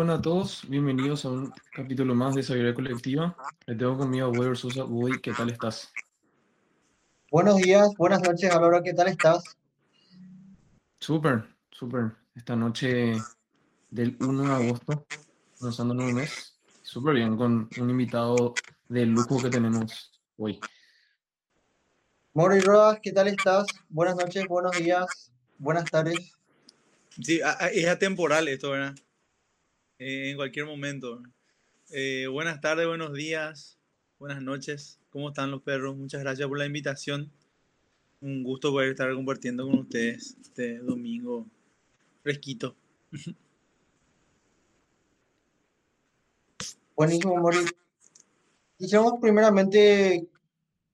Buenas a todos, bienvenidos a un capítulo más de Sabiduría Colectiva. Le tengo conmigo a Weber Sosa. Woody, ¿qué tal estás? Buenos días, buenas noches, Alora, ¿qué tal estás? Súper, súper. Esta noche del 1 de agosto, lanzando un mes, súper bien, con un invitado de lujo que tenemos hoy. Mori Rodas, ¿qué tal estás? Buenas noches, buenos días, buenas tardes. Sí, es atemporal esto, ¿verdad? Eh, en cualquier momento. Eh, buenas tardes, buenos días, buenas noches. ¿Cómo están los perros? Muchas gracias por la invitación. Un gusto poder estar compartiendo con ustedes este domingo fresquito. Buenísimo, Mori. Quisiéramos primeramente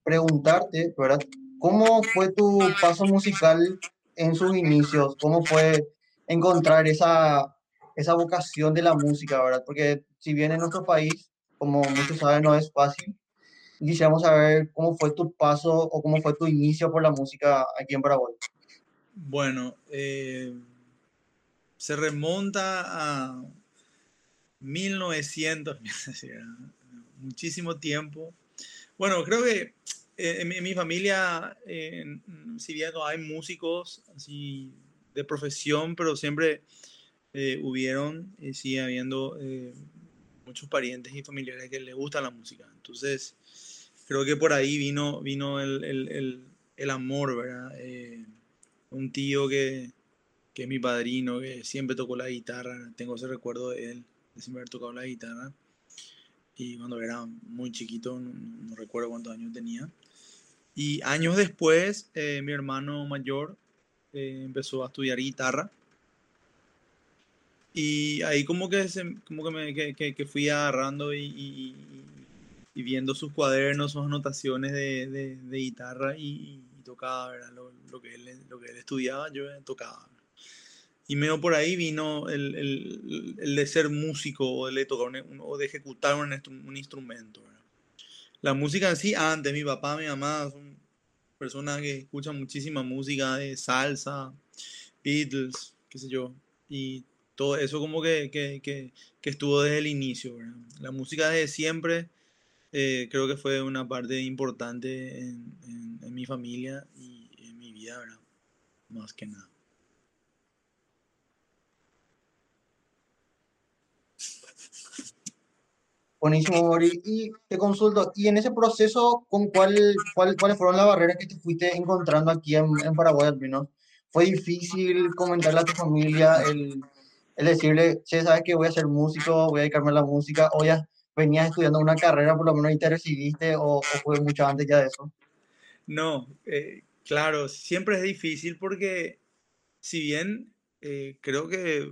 preguntarte, ¿verdad? ¿Cómo fue tu paso musical en sus inicios? ¿Cómo fue encontrar esa, esa vocación de la música, ¿verdad? Porque si bien en nuestro país, como muchos saben, no es fácil, quisiéramos saber cómo fue tu paso o cómo fue tu inicio por la música aquí en Paraguay. Bueno, eh, se remonta a 1900, muchísimo tiempo. Bueno, creo que eh, en, en mi familia, eh, si bien no hay músicos así de profesión, pero siempre eh, hubieron y sigue habiendo eh, muchos parientes y familiares que les gusta la música. Entonces, creo que por ahí vino, vino el, el, el, el amor, ¿verdad? Eh, un tío que, que es mi padrino, que siempre tocó la guitarra, tengo ese recuerdo de él, de siempre haber tocado la guitarra. Y cuando era muy chiquito, no, no recuerdo cuántos años tenía. Y años después, eh, mi hermano mayor eh, empezó a estudiar guitarra. Y ahí como que, se, como que, me, que, que, que fui agarrando y, viendo sus cuadernos, sus anotaciones de, de, guitarra y, tocaba. Lo, que él, lo que él estudiaba, yo tocaba. Y medio por ahí vino el, el, el de ser músico o de, tocar o de ejecutar un, un instrumento. ¿verdad? La música en sí, antes, mi papá, mi mamá son personas que escuchan muchísima música de salsa, Beatles, qué sé yo. Y todo eso como que, que, que, que estuvo desde el inicio. ¿verdad? La música desde siempre eh, creo que fue una parte importante en, en, mi familia y en mi vida, ¿verdad? Más que nada. Buenísimo, Mori. Y te consulto, y en ese proceso, ¿con cuál, cuál, ¿cuáles fueron las barreras que te fuiste encontrando aquí en, en Paraguay al menos? ¿Fue difícil comentarle a tu familia el, el decirle, che, sabes que voy a ser músico, voy a dedicarme a la música, o ya venías estudiando una carrera, por lo menos y te recibiste, o, fue mucho antes ya de eso? No, eh, claro, siempre es difícil porque si bien eh, creo que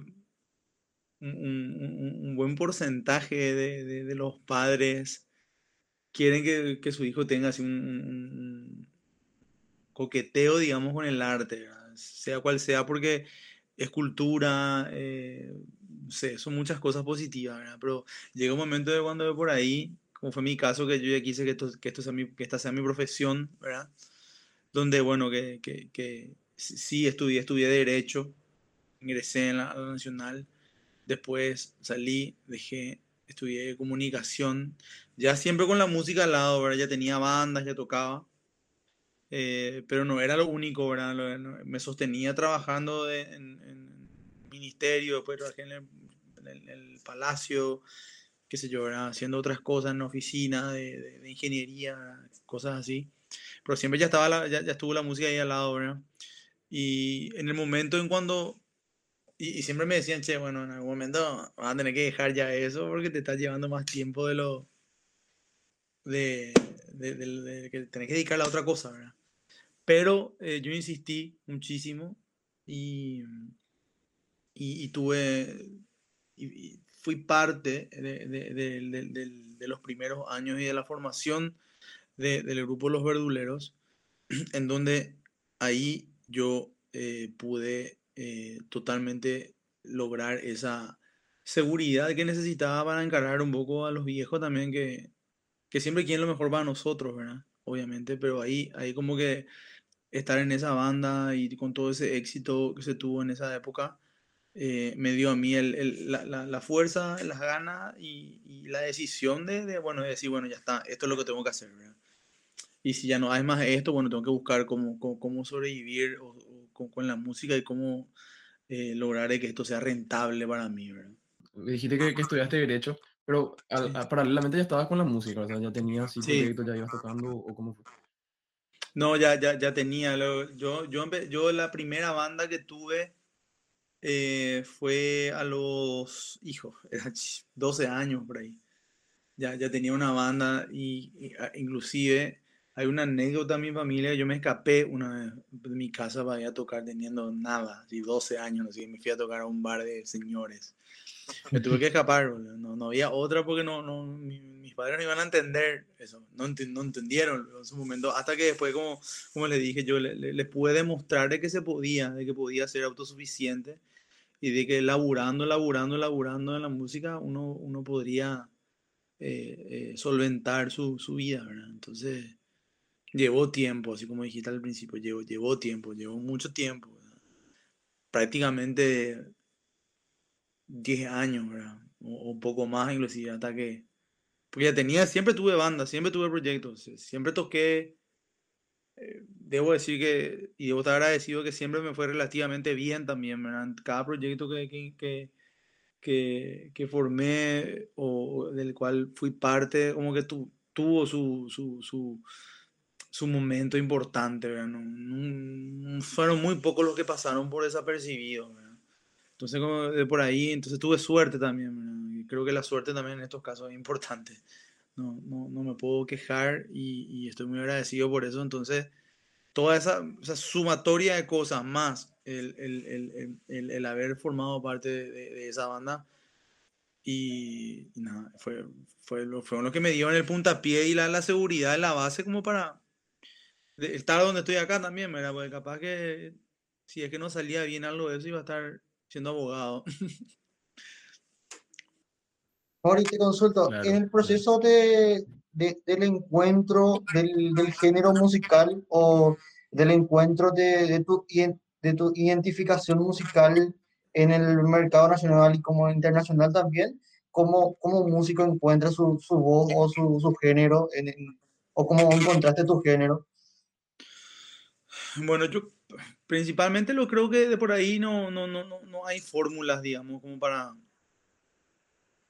un, buen porcentaje de, los padres quieren que, su hijo tenga así un, coqueteo, digamos, con el arte, sea cual sea, porque es cultura, eh, no sé, son muchas cosas positivas, ¿verdad? Pero llega un momento de cuando veo por ahí, como fue mi caso, que yo ya quise que, esto, que, esto sea mi, que esta sea mi profesión, ¿verdad? Donde, bueno, que, que, que sí estudié, estudié Derecho, ingresé en la, la Nacional, después salí, dejé, estudié Comunicación, ya siempre con la música al lado, ¿verdad? Ya tenía bandas, ya tocaba. Eh, pero no era lo único, ¿verdad? Me sostenía trabajando de, en, en, ministerio, después trabajé en el, en el, palacio, qué sé yo, ¿verdad? haciendo otras cosas en la oficina de, de, de ingeniería, ¿verdad? cosas así. Pero siempre ya, estaba la, ya, ya, estuvo la música ahí al lado, ¿verdad? Y en el momento en cuando... Y, y, siempre me decían, che, bueno, en algún momento vas a tener que dejar ya eso porque te estás llevando más tiempo de lo... De, de, de, de, que tenés que dedicarle a otra cosa, ¿verdad? Pero eh, yo insistí muchísimo y, y, y tuve, y, fui parte de, los primeros años y de la formación del grupo Los Verduleros, en donde ahí yo eh, pude eh, totalmente lograr esa seguridad que necesitaba para encargar un poco a los viejos también que, que siempre quieren lo mejor para nosotros, ¿verdad? Obviamente, pero ahí, ahí como que estar en esa banda y con todo ese éxito que se tuvo en esa época, eh, me dio a mí el, la, la, fuerza, las ganas y, y la decisión de, de, bueno, de decir, bueno, ya está, esto es lo que tengo que hacer, ¿verdad? Y si ya no hay más esto, bueno, tengo que buscar cómo, cómo, sobrevivir con, con, la música y cómo eh, lograr que esto sea rentable para mí, ¿verdad? Dijiste que, que estudiaste Derecho, pero paralelamente ya estabas con la música, o sea, ya tenías sí, proyectos, ya ibas tocando, ¿o cómo fue? No, ya, ya, ya tenía. Yo, yo, yo la primera banda que tuve eh, fue a los, hijos, 12 años por ahí. Ya, ya tenía una banda y, ah, inclusive hay una anécdota en mi familia, yo me escapé una vez de mi casa para ir a tocar teniendo nada, así 12 años, así me fui a tocar a un bar de señores. Me tuve que escapar, no, no había otra porque no, no, padres no iban a entender eso, no, no entendieron en su momento, hasta que después, como, como les dije, yo les le, pude demostrar de que se podía, de que podía ser autosuficiente y de que laburando, laburando, laburando en la música uno, uno podría eh, eh, solventar su, su vida, ¿verdad? Entonces Llevó tiempo, así como dijiste al principio, llevó, llevó tiempo, llevó mucho tiempo. Prácticamente 10 años, ¿verdad? O, un poco más inclusive, hasta que... Porque ya tenía, siempre tuve banda, siempre tuve proyectos, siempre toqué. Eh, debo decir que, y debo estar agradecido que siempre me fue relativamente bien también, ¿verdad? Cada proyecto que, que, que, que, formé o del cual fui parte, como que tu, tuvo su, su, su su momento importante, fueron muy pocos los que pasaron por desapercibidos, Entonces, como de por ahí, entonces tuve suerte también, Y creo que la suerte también en estos casos es importante. No, no, no me puedo quejar y, y, estoy muy agradecido por eso. Entonces, toda esa, esa sumatoria de cosas, más el, el, el, el haber formado parte de, de, esa banda, y, nada, fue, fue, lo, fue lo que me dio en el puntapié y la, la seguridad, la base como para, estar donde estoy acá también, ¿verdad? Porque capaz que si es que no salía bien algo de eso, iba a estar siendo abogado. Ahora te consulto, en el proceso de, del encuentro del, del, género musical o del encuentro de, de, tu, de tu identificación musical en el mercado nacional y como internacional también, ¿cómo, cómo músico encuentra su, su voz o su, su género en, o cómo encontraste tu género? Bueno, yo principalmente lo creo que de por ahí no, no, no, no hay fórmulas, digamos, como para,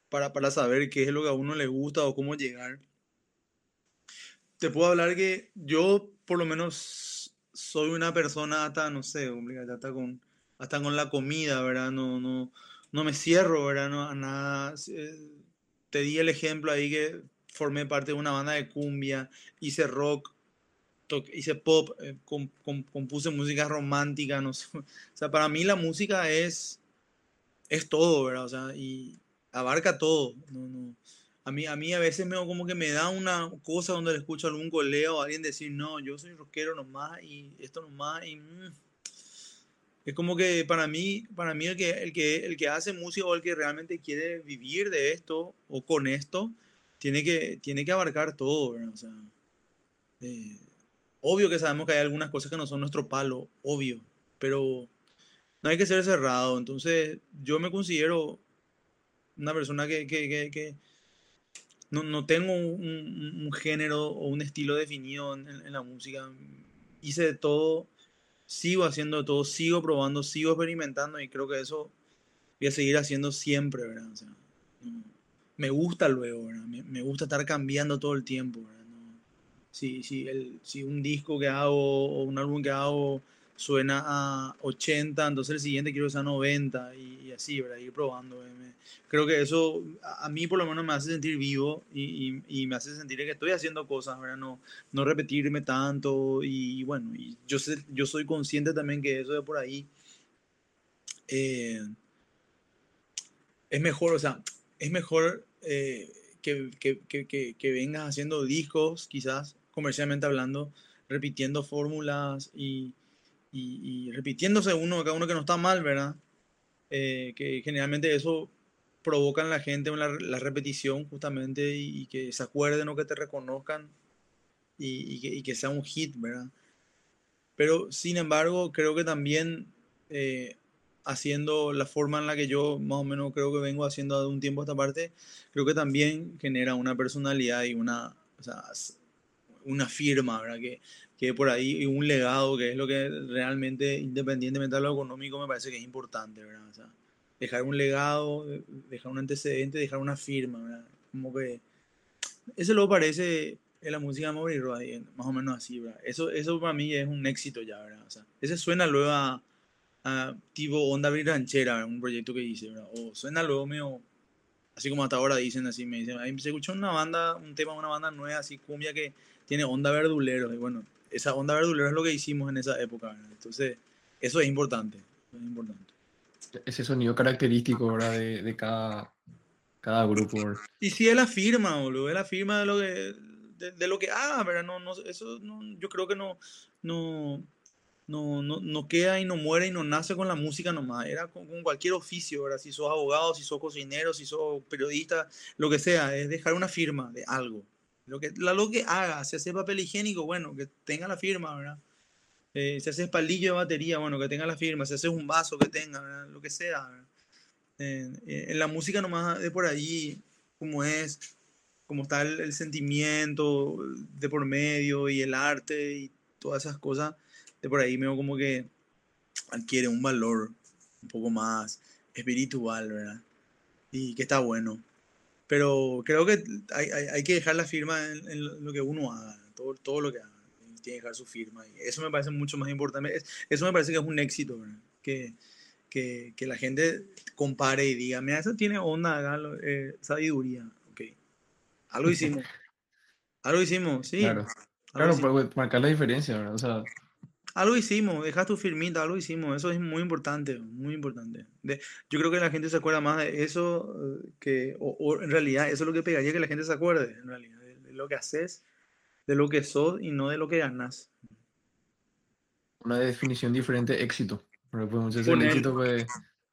para, para saber qué es lo que a uno le gusta o cómo llegar. Te puedo hablar que yo, por lo menos, soy una persona hasta, no sé, hasta con, hasta con la comida, ¿verdad? No, no, no me cierro, ¿verdad? No, a nada. Te di el ejemplo ahí que formé parte de una banda de cumbia, hice rock, hice pop, eh, compuse música romántica, no sé. O sea, para mí la música es, es todo, ¿verdad? O sea, y abarca todo. No, no. A mí, a mí a veces me, como que me da una cosa donde le escucho a algún colega o a alguien decir, no, yo soy rockero nomás y esto nomás y... Mm". Es como que para mí, para mí el que, el, que, el que hace música o el que realmente quiere vivir de esto o con esto, tiene que, tiene que abarcar todo, ¿verdad? O sea, eh, Obvio que sabemos que hay algunas cosas que no son nuestro palo, obvio, pero no hay que ser cerrado. Entonces, yo me considero una persona que, no, no, tengo un, género o un estilo definido en, la música. Hice de todo, sigo haciendo de todo, sigo probando, sigo experimentando y creo que eso voy a seguir haciendo siempre, ¿verdad? Me gusta luego, ¿verdad? Me, me, gusta estar cambiando todo el tiempo, ¿verdad? Si, si, el, si un disco que hago o un álbum que hago suena a 80, entonces el siguiente quiero que sea 90 y, así, ¿verdad? Ir probando. creo que eso a, mí por lo menos me hace sentir vivo y, y, me hace sentir que estoy haciendo cosas, ¿verdad? No, no repetirme tanto y, bueno, y yo, sé, yo soy consciente también que eso de por ahí eh, es mejor, o sea, es mejor eh, que, que, que, que vengas haciendo discos quizás comercialmente hablando, repitiendo fórmulas y, y, repitiéndose uno, cada uno que no está mal, ¿verdad? Eh, que generalmente eso provoca en la gente la, la repetición justamente y, que se acuerden o que te reconozcan y, que, que, sea un hit, ¿verdad? Pero sin embargo, creo que también eh, haciendo la forma en la que yo más o menos creo que vengo haciendo de un tiempo a esta parte, creo que también genera una personalidad y una, o sea, una firma, ¿verdad? Que, que por ahí un legado, que es lo que realmente, independientemente de lo económico, me parece que es importante, ¿verdad? O sea, dejar un legado, dejar un antecedente, dejar una firma, ¿verdad? Como que eso lo parece en la música de Mauri más o menos así, ¿verdad? Eso, eso para mí es un éxito ya, ¿verdad? O sea, ese suena luego a, tipo onda ranchera, un proyecto que hice, ¿verdad? O suena luego medio, así como hasta ahora dicen así, me dicen, ahí se escuchó una banda, un tema de una banda nueva, así cumbia que tiene onda verdulero, y bueno, esa onda verdulero es lo que hicimos en esa época, ¿verdad? Entonces, eso es importante, es importante. Ese sonido característico, ¿verdad? De, de cada, cada grupo. Y si es la firma, boludo, es la firma de lo que, de, lo que haga, ¿verdad? No, no, eso no, yo creo que no, no, no, no, no, queda y no muere y no nace con la música nomás, era con, cualquier oficio, ¿verdad? Si sos abogado, si sos cocinero, si sos periodista, lo que sea, es dejar una firma de algo. Lo que, lo que haga, si hace papel higiénico, bueno, que tenga la firma, ¿verdad? Eh, si haces palillo de batería, bueno, que tenga la firma, si haces un vaso, que tenga, lo que sea. Eh, en la música nomás de por ahí, como es, como está el, sentimiento de por medio y el arte y todas esas cosas, de por ahí veo como que adquiere un valor un poco más espiritual, ¿verdad? Y que está bueno. Pero creo que hay, hay, que dejar la firma en, lo que uno haga, todo, todo lo que haga. Tiene que dejar su firma. Y eso me parece mucho más importante. Eso me parece que es un éxito, ¿verdad? Que, que, que la gente compare y diga, mira, eso tiene onda, eh, sabiduría. Algo hicimos. Algo hicimos, sí. Claro, claro para marcar la diferencia, ¿verdad? O sea, algo hicimos, dejas tu firmita, algo hicimos, eso es muy importante, muy importante. De, yo creo que la gente se acuerda más de eso eh, que, o, en realidad, eso es lo que pegaría que la gente se acuerde, en realidad, de, lo que haces, de lo que sos y no de lo que ganas. Una definición diferente, éxito. Porque pues, el éxito, pues...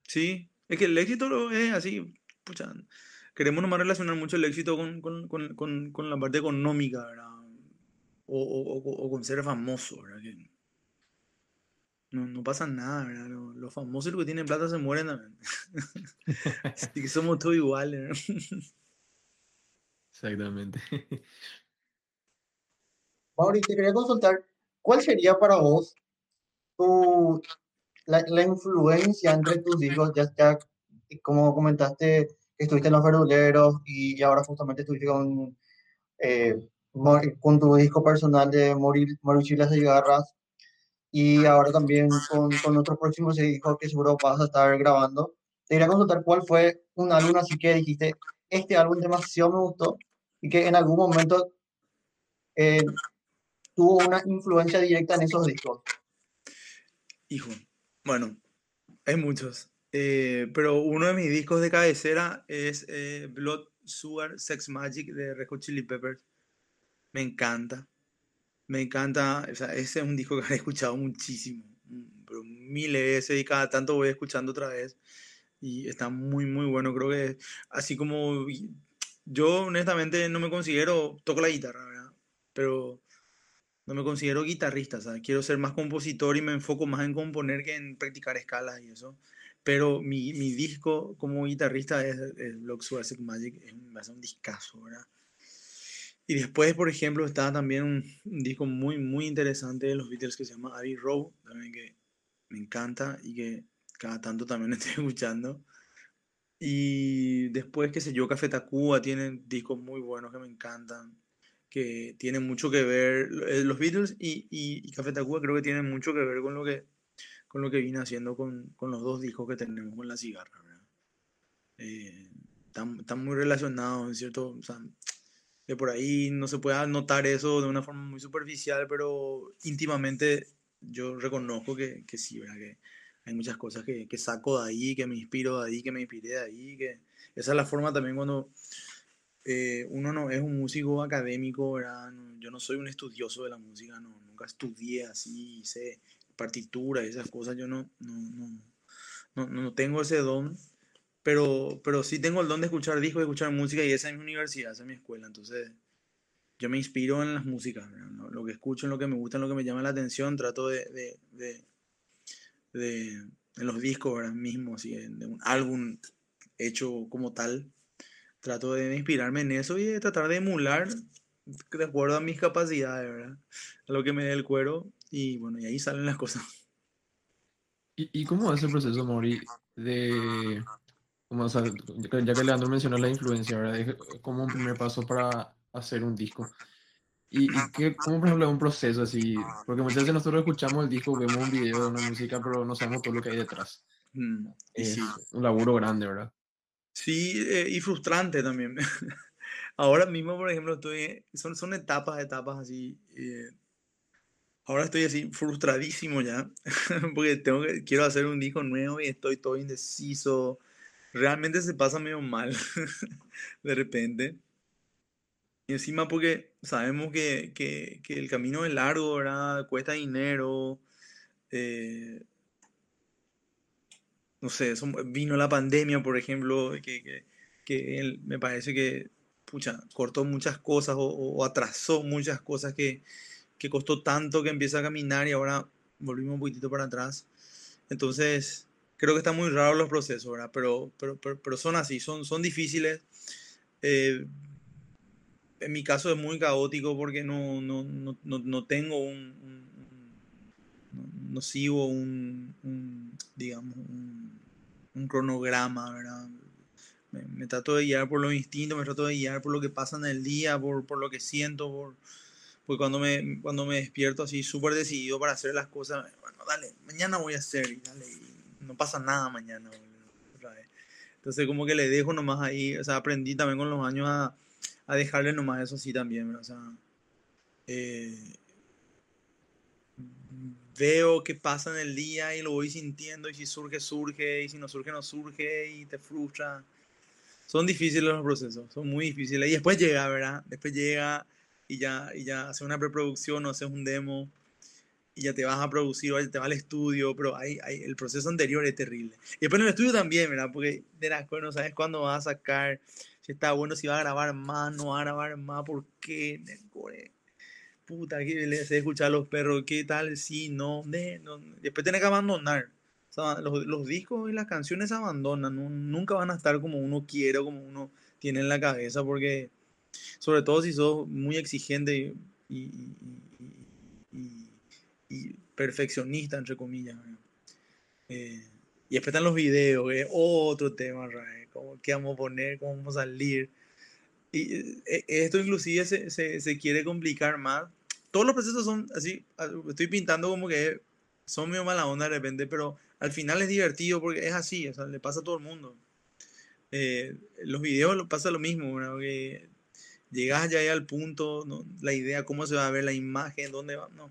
Sí, es que el éxito es así, pucha, queremos nomás relacionar mucho el éxito con, con, con, con la parte económica, ¿verdad? O, o, o, con ser famoso, ¿verdad? Que no, no pasa nada, ¿verdad? Los, famosos que tienen plata se mueren también. Así que somos todos iguales, ¿verdad? Exactamente. Mauri, te quería consultar, ¿cuál sería para vos tu, la, la influencia entre tus hijos, ya, ya como comentaste, estuviste en Los Verduleros y ahora justamente estuviste con, eh, con tu disco personal de Morir, Morir las Cigarras y ahora también con, con otro próximo disco que seguro vas a estar grabando. Te quería consultar cuál fue un álbum así que dijiste, este álbum demasiado me gustó y que en algún momento eh, tuvo una influencia directa en esos discos. Hijo, bueno, hay muchos. Eh, pero uno de mis discos de cabecera es eh, Blood Sugar Sex Magic de Red Hot Chili Peppers. Me encanta. Me encanta. O sea, ese es un disco que he escuchado muchísimo. Mm, pero miles de veces y cada tanto voy escuchando otra vez. Y está muy, muy bueno. Creo que así como yo honestamente no me considero, toco la guitarra, ¿verdad? Pero no me considero guitarrista, ¿sabes? Quiero ser más compositor y me enfoco más en componer que en practicar escalas y eso. Pero mi, mi disco como guitarrista es, es Block Magic, es un, un discazo, ¿verdad? Y después, por ejemplo, está también un, disco muy, muy interesante de los Beatles que se llama Abbey Road, también que me encanta y que cada tanto también estoy escuchando. Y después, qué sé yo, Café Tacuba tiene discos muy buenos que me encantan, que tienen mucho que ver, eh, los Beatles y, y, y Café Tacuba creo que tienen mucho que ver con lo que con lo que vine haciendo con, con los dos discos que tenemos con la cigarra. Eh, están, muy relacionados, ¿cierto? O sea, que por ahí no se puede notar eso de una forma muy superficial, pero íntimamente yo reconozco que, que sí, ¿verdad? Que hay muchas cosas que, que, saco de ahí, que me inspiro de ahí, que me inspiré de ahí, que esa es la forma también cuando eh, uno no es un músico académico, ¿verdad? yo no soy un estudioso de la música, no, nunca estudié así, sé partitura esas cosas, yo no, no, no, no, tengo ese don, pero, pero sí tengo el don de escuchar discos, de escuchar música y esa es mi universidad, esa es mi escuela, entonces yo me inspiro en las músicas, lo que escucho, en lo que me gusta, en lo que me llama la atención, trato de, de, de, en los discos ahora mismo, así, de un álbum hecho como tal. Trato de inspirarme en eso y de tratar de emular de acuerdo a mis capacidades, ¿verdad? A lo que me dé el cuero y bueno, y ahí salen las cosas. ¿Y, y cómo es el proceso, Mori, de, como, o sea, ya que Leandro mencionó la influencia, ¿verdad? Es como un primer paso para hacer un disco. ¿Y, y qué, cómo, por ejemplo, es un proceso así? Porque muchas veces nosotros escuchamos el disco, vemos un video de una música, pero no sabemos todo lo que hay detrás. Mm, Es sí, un laburo grande, ¿verdad? sí, eh, y frustrante también. Ahora mismo, por ejemplo, estoy, son, son etapas, etapas así. eh, ahora estoy así frustradísimo ya, porque tengo que, quiero hacer un disco nuevo y estoy todo indeciso. Realmente se pasa medio mal de repente. Y encima porque sabemos que, que- que el camino es largo, ¿verdad? Cuesta dinero. eh, no sé, vino la pandemia, por ejemplo, que, que- me parece que, pucha, cortó muchas cosas o, o atrasó muchas cosas que, que costó tanto que empieza a caminar y ahora volvimos un poquitito para atrás. Entonces, creo que están muy raros los procesos, ¿verdad? Pero, pero, pero, son así, son, son difíciles. Eh, en mi caso es muy caótico porque no, no, no, no, no tengo un, no, sigo un, digamos, un, cronograma, ¿verdad? Me, me trato de guiar por los instintos, me trato de guiar por lo que pasa en el día, por, por lo que siento, por, porque cuando me, cuando me despierto así súper decidido para hacer las cosas, bueno, dale, mañana voy a hacer, y dale, y no pasa nada mañana, vez. Entonces como que le dejo nomás ahí, o sea, aprendí también con los años a, a dejarle nomás eso así también. O sea, eh, veo qué pasa en el día y lo voy sintiendo y si surge, surge y si no surge, no surge y te frustra. Son difíciles los procesos, son muy difíciles. Y después llega, ¿verdad? Después llega y ya, y ya haces una preproducción o haces un demo y ya te vas a producir o te vas al estudio, pero hay, hay- el proceso anterior es terrible. Y después en el estudio también, ¿verdad? Porque de las cosas no sabes cuándo vas a sacar, si está bueno, si va a grabar más, no va a grabar más, ¿por qué? Puta, que le hace escuchar a los perros, ¿qué tal? Sí, no, de, no. Después tienes que abandonar. O sea, los, los discos y las canciones se abandonan, no- nunca van a estar como uno quiere como uno tiene en la cabeza, porque sobre todo si sos muy exigente y, y- y- y- perfeccionista, entre comillas. Eh, y después los videos, otro tema, ¿Qué vamos a poner? ¿Cómo vamos a salir? Y eh, esto inclusive se, se, se quiere complicar más. Todos los procesos son así, estoy pintando como que son medio mala onda de repente, pero al final es divertido porque es así, o sea, le pasa a todo el mundo. Eh, los videos pasa lo mismo, llegas ya al punto, la idea, cómo se va a ver la imagen, dónde va, no.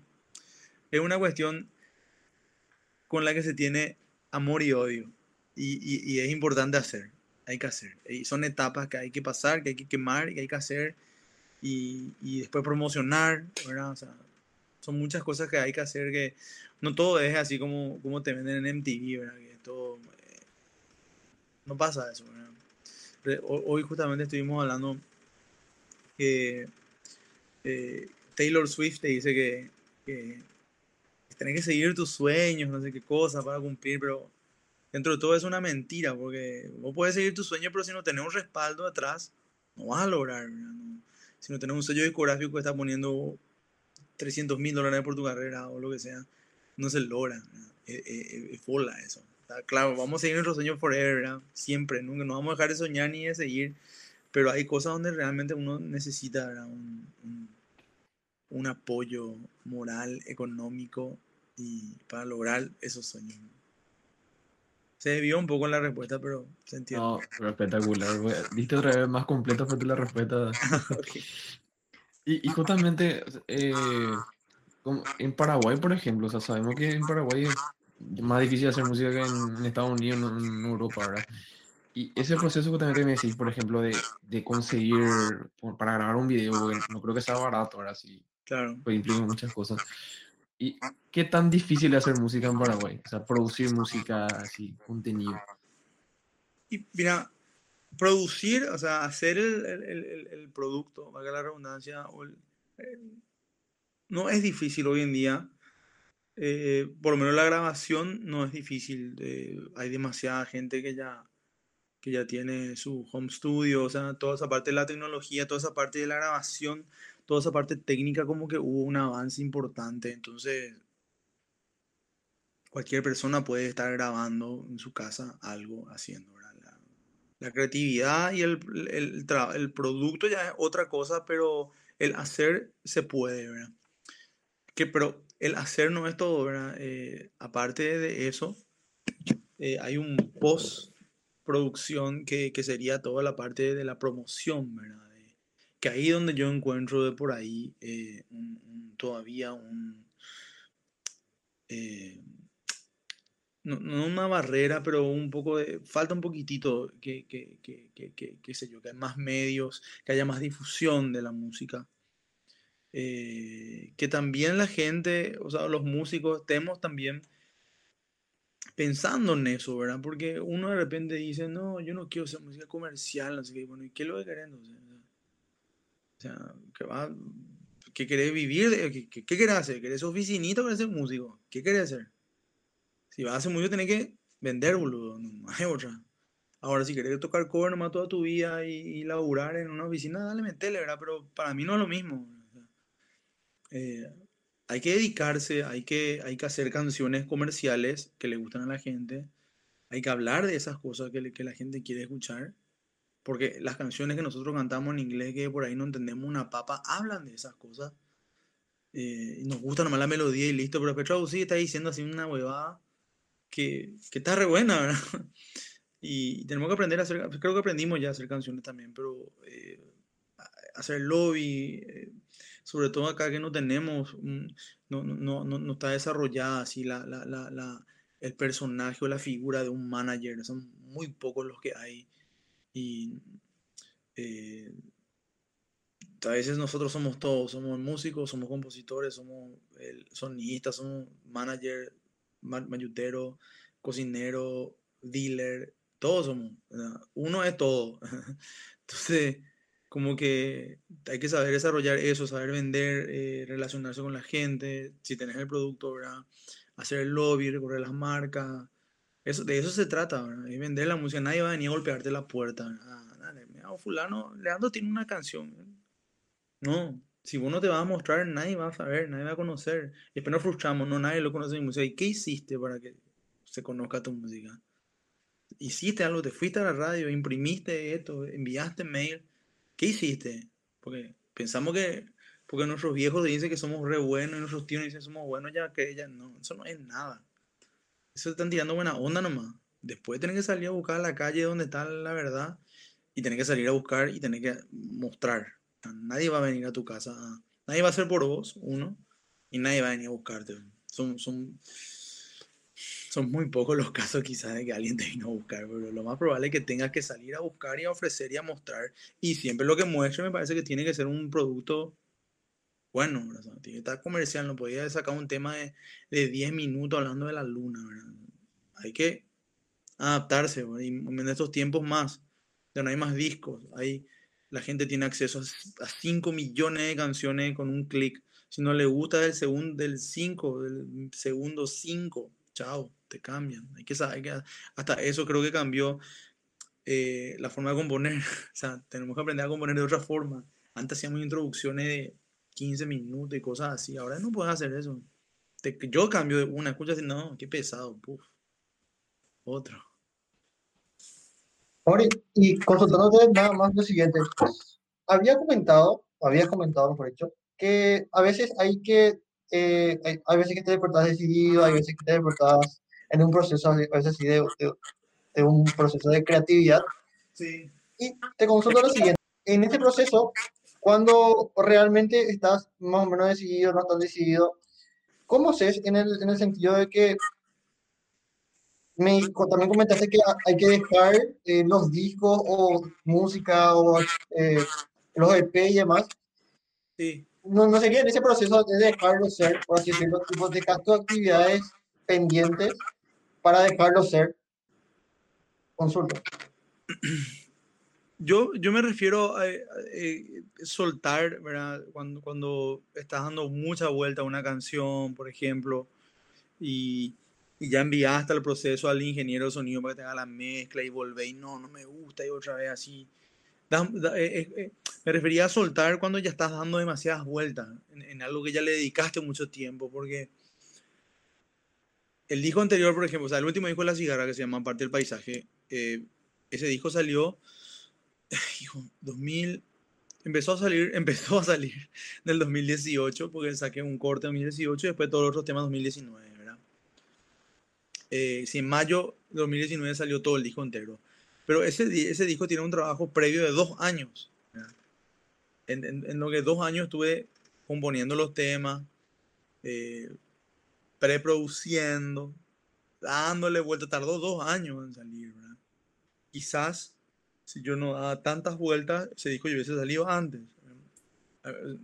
Es una cuestión con la que se tiene amor y odio. Y, y- es importante hacer, hay que hacer. Y son etapas que hay que pasar, que hay que quemar, que hay que hacer. Y, y después promocionar, ¿verdad? Son muchas cosas que hay que hacer que no todo es así como, como te venden en MTV, ¿verdad? Que todo, eh, no pasa eso, ¿verdad? Hoy justamente estuvimos hablando que eh, Taylor Swift te dice que tenés que seguir tus sueños, no sé qué cosa para cumplir, pero dentro de todo es una mentira, porque vos puedes seguir tus sueños, pero si no tenés un respaldo atrás, no vas a lograr. No- si no tenés un sello discográfico que está poniendo 300 mil dólares por tu carrera o lo que sea, no se logra. ¿verdad? Es, es- es bola eso. Claro, vamos a seguir nuestros sueños forever, siempre, nunca no vamos a dejar de soñar ni de seguir, pero hay cosas donde realmente uno necesita. Un, un- un apoyo moral, económico y para lograr esos sueños. ¿no? Se desvió un poco la respuesta, pero se entiende. No, pero espectacular. Viste otra vez más completa fue la respuesta. Y, y justamente eh, como en Paraguay, por ejemplo, o sea, sabemos que en Paraguay es más difícil hacer música que en, en Estados Unidos, no en Europa, ¿verdad? Y ese proceso que también que me decís, por ejemplo, de, de conseguir por- para grabar un video, no creo que sea barato, ahora sí, Claro. pues implica muchas cosas. ¿Y qué tan difícil es hacer música en Paraguay? O sea, producir música así, contenido. Y mira, producir, o sea, hacer el, el- el- el- producto, valga la redundancia, o el- no es difícil hoy en día, eh, por lo menos la grabación no es difícil. eh, hay demasiada gente que ya, que ya tiene su home studio, o sea, toda esa parte de la tecnología, toda esa parte de la grabación, toda esa parte técnica, como que hubo un avance importante. Entonces, cualquier persona puede estar grabando en su casa algo haciendo, ¿verdad? La, la creatividad y el, el, el producto ya es otra cosa, pero el hacer se puede, ¿verdad? Que, pero el hacer no es todo, ¿verdad? Eh, aparte de eso, eh, hay un post producción que, que sería toda la parte de la promoción, ¿verdad? Que ahí donde yo encuentro de por ahí eh, todavía un, eh, no, una barrera, pero un poco de, falta un poquitito que, que, sé yo, que haya más medios, que haya más difusión de la música. eh, que también la gente, o sea, los músicos, estemos también pensando en eso, ¿verdad? Porque uno de repente dice, no, yo no quiero hacer música comercial, no sé qué, bueno, ¿y qué es lo que querés? O sea, que va, ¿qué querés vivir? de- ¿Qué, qué, qué querés hacer? ¿Querés ser oficinista o querés ser músico? ¿Qué querés hacer? Si vas a hacer música, tenés que vender, boludo, no hay otra. Ahora, si querés tocar cover nomás toda tu vida y, y laburar en una oficina, dale, metele, ¿verdad? Pero para mí no es lo mismo. o sea, eh, hay que dedicarse, hay que, hay que hacer canciones comerciales que le gustan a la gente, hay que hablar de esas cosas que, le- que la gente quiere escuchar, porque las canciones que nosotros cantamos en inglés, que por ahí no entendemos una papa, hablan de esas cosas. eh, nos gusta nomás la melodía y listo, pero después traducir está diciendo así una huevada que, que está re buena, ¿verdad? Y tenemos que aprender a hacer, creo que aprendimos ya a hacer canciones también, pero eh, hacer lobby, eh, sobre todo acá que no tenemos, un- no, no, no, no está desarrollada así la, la, la- el personaje o la figura de un manager, son muy pocos los que hay. Y eh, a veces nosotros somos todos, somos músicos, somos compositores, somos el sonidistas, somos manager, ma- mayutero, cocinero, dealer, todos somos. Uno es todo. Entonces, como que hay que saber desarrollar eso, saber vender, eh, relacionarse con la gente, si tenés el producto. Hacer el lobby, recorrer las marcas. Eso, de eso se trata, ¿verdad? Vender la música. Nadie va a venir a golpearte la puerta. Ah, dale, mira, fulano, Leandro tiene una canción. No, si vos no te vas a mostrar, nadie va a saber, nadie va a conocer. Y después nos frustramos, no, nadie lo conoce mi música. ¿Y qué hiciste para que se conozca tu música? Hiciste algo, te fuiste a la radio, imprimiste esto, enviaste mail. ¿Qué hiciste? Porque pensamos que, porque nuestros viejos dicen que somos re buenos y nuestros tíos dicen que somos buenos, ya que ella no, eso no es nada. Eso están tirando buena onda nomás. Después tenés que salir a buscar la calle donde está la verdad y tenés que salir a buscar y tenés que mostrar. Nadie va a venir a tu casa. Nadie va a hacer por vos, uno, y nadie va a venir a buscarte. Son, son, son muy pocos los casos quizás de que alguien te vino a buscar, pero lo más probable es que tengas que salir a buscar y a ofrecer y a mostrar. Y siempre lo que muestre me parece que tiene que ser un producto bueno, ¿verdad? Estar comercial, no podía sacar un tema de, de 10 minutos hablando de la luna, ¿verdad? Hay que adaptarse, ¿verdad? Y en estos tiempos más, ya no hay más discos, hay, la gente tiene acceso a 5 millones de canciones con un clic. Si no le gusta del segundo, del 5, del segundo 5, chao, te cambian. Hay que que hasta eso creo que cambió eh, la forma de componer. O sea, tenemos que aprender a componer de otra forma. Antes hacíamos introducciones de 15 minutos y cosas así. Ahora no puedes hacer eso. Te- yo cambio de una, escuchas y no, qué pesado, puf. Otro. Ahora, y consultándote nada más lo siguiente, había comentado, habías comentado, mejor dicho, que a veces hay que, eh, hay, hay veces que te despertás decidido, hay veces que te despertás en un proceso, a veces sí, de, de- de un proceso de creatividad, Sí. y te consulto lo siguiente, en este proceso, cuando realmente estás más o menos decidido, no tan decidido, ¿cómo haces en el, en el sentido de que me, también comentaste que ha- hay que dejar eh, los discos o música o eh, los EP y demás. Sí. No, no sería en ese proceso de dejarlo ser, por así decirlo, tipo, dejar tus actividades pendientes para dejarlo ser. Consulta. Yo, yo me refiero a, a- eh, soltar, ¿verdad? Cuando, cuando estás dando mucha vuelta a una canción, por ejemplo, y, ya enviaste el proceso al ingeniero de sonido para que te haga la mezcla y volvé y no, no me gusta y otra vez así. Eh, eh, eh, me refería a soltar cuando ya estás dando demasiadas vueltas en, algo que ya le dedicaste mucho tiempo, porque el disco anterior, por ejemplo, o sea, el último disco de La Cigarra, que se llama Parte del Paisaje, eh, ese disco salió, hijo, 2000, empezó a salir, empezó a salir del 2018, porque saqué un corte en 2018 y después todos los otros temas 2019, ¿verdad? Eh, si en mayo de 2019 salió todo el disco entero. Pero ese, ese disco tiene un trabajo previo de dos años. en- en lo que dos años estuve componiendo los temas, eh, preproduciendo, dándole vuelta. Tardó dos años en salir, ¿verdad? Quizás si yo no daba tantas vueltas, ese disco yo hubiese salido antes.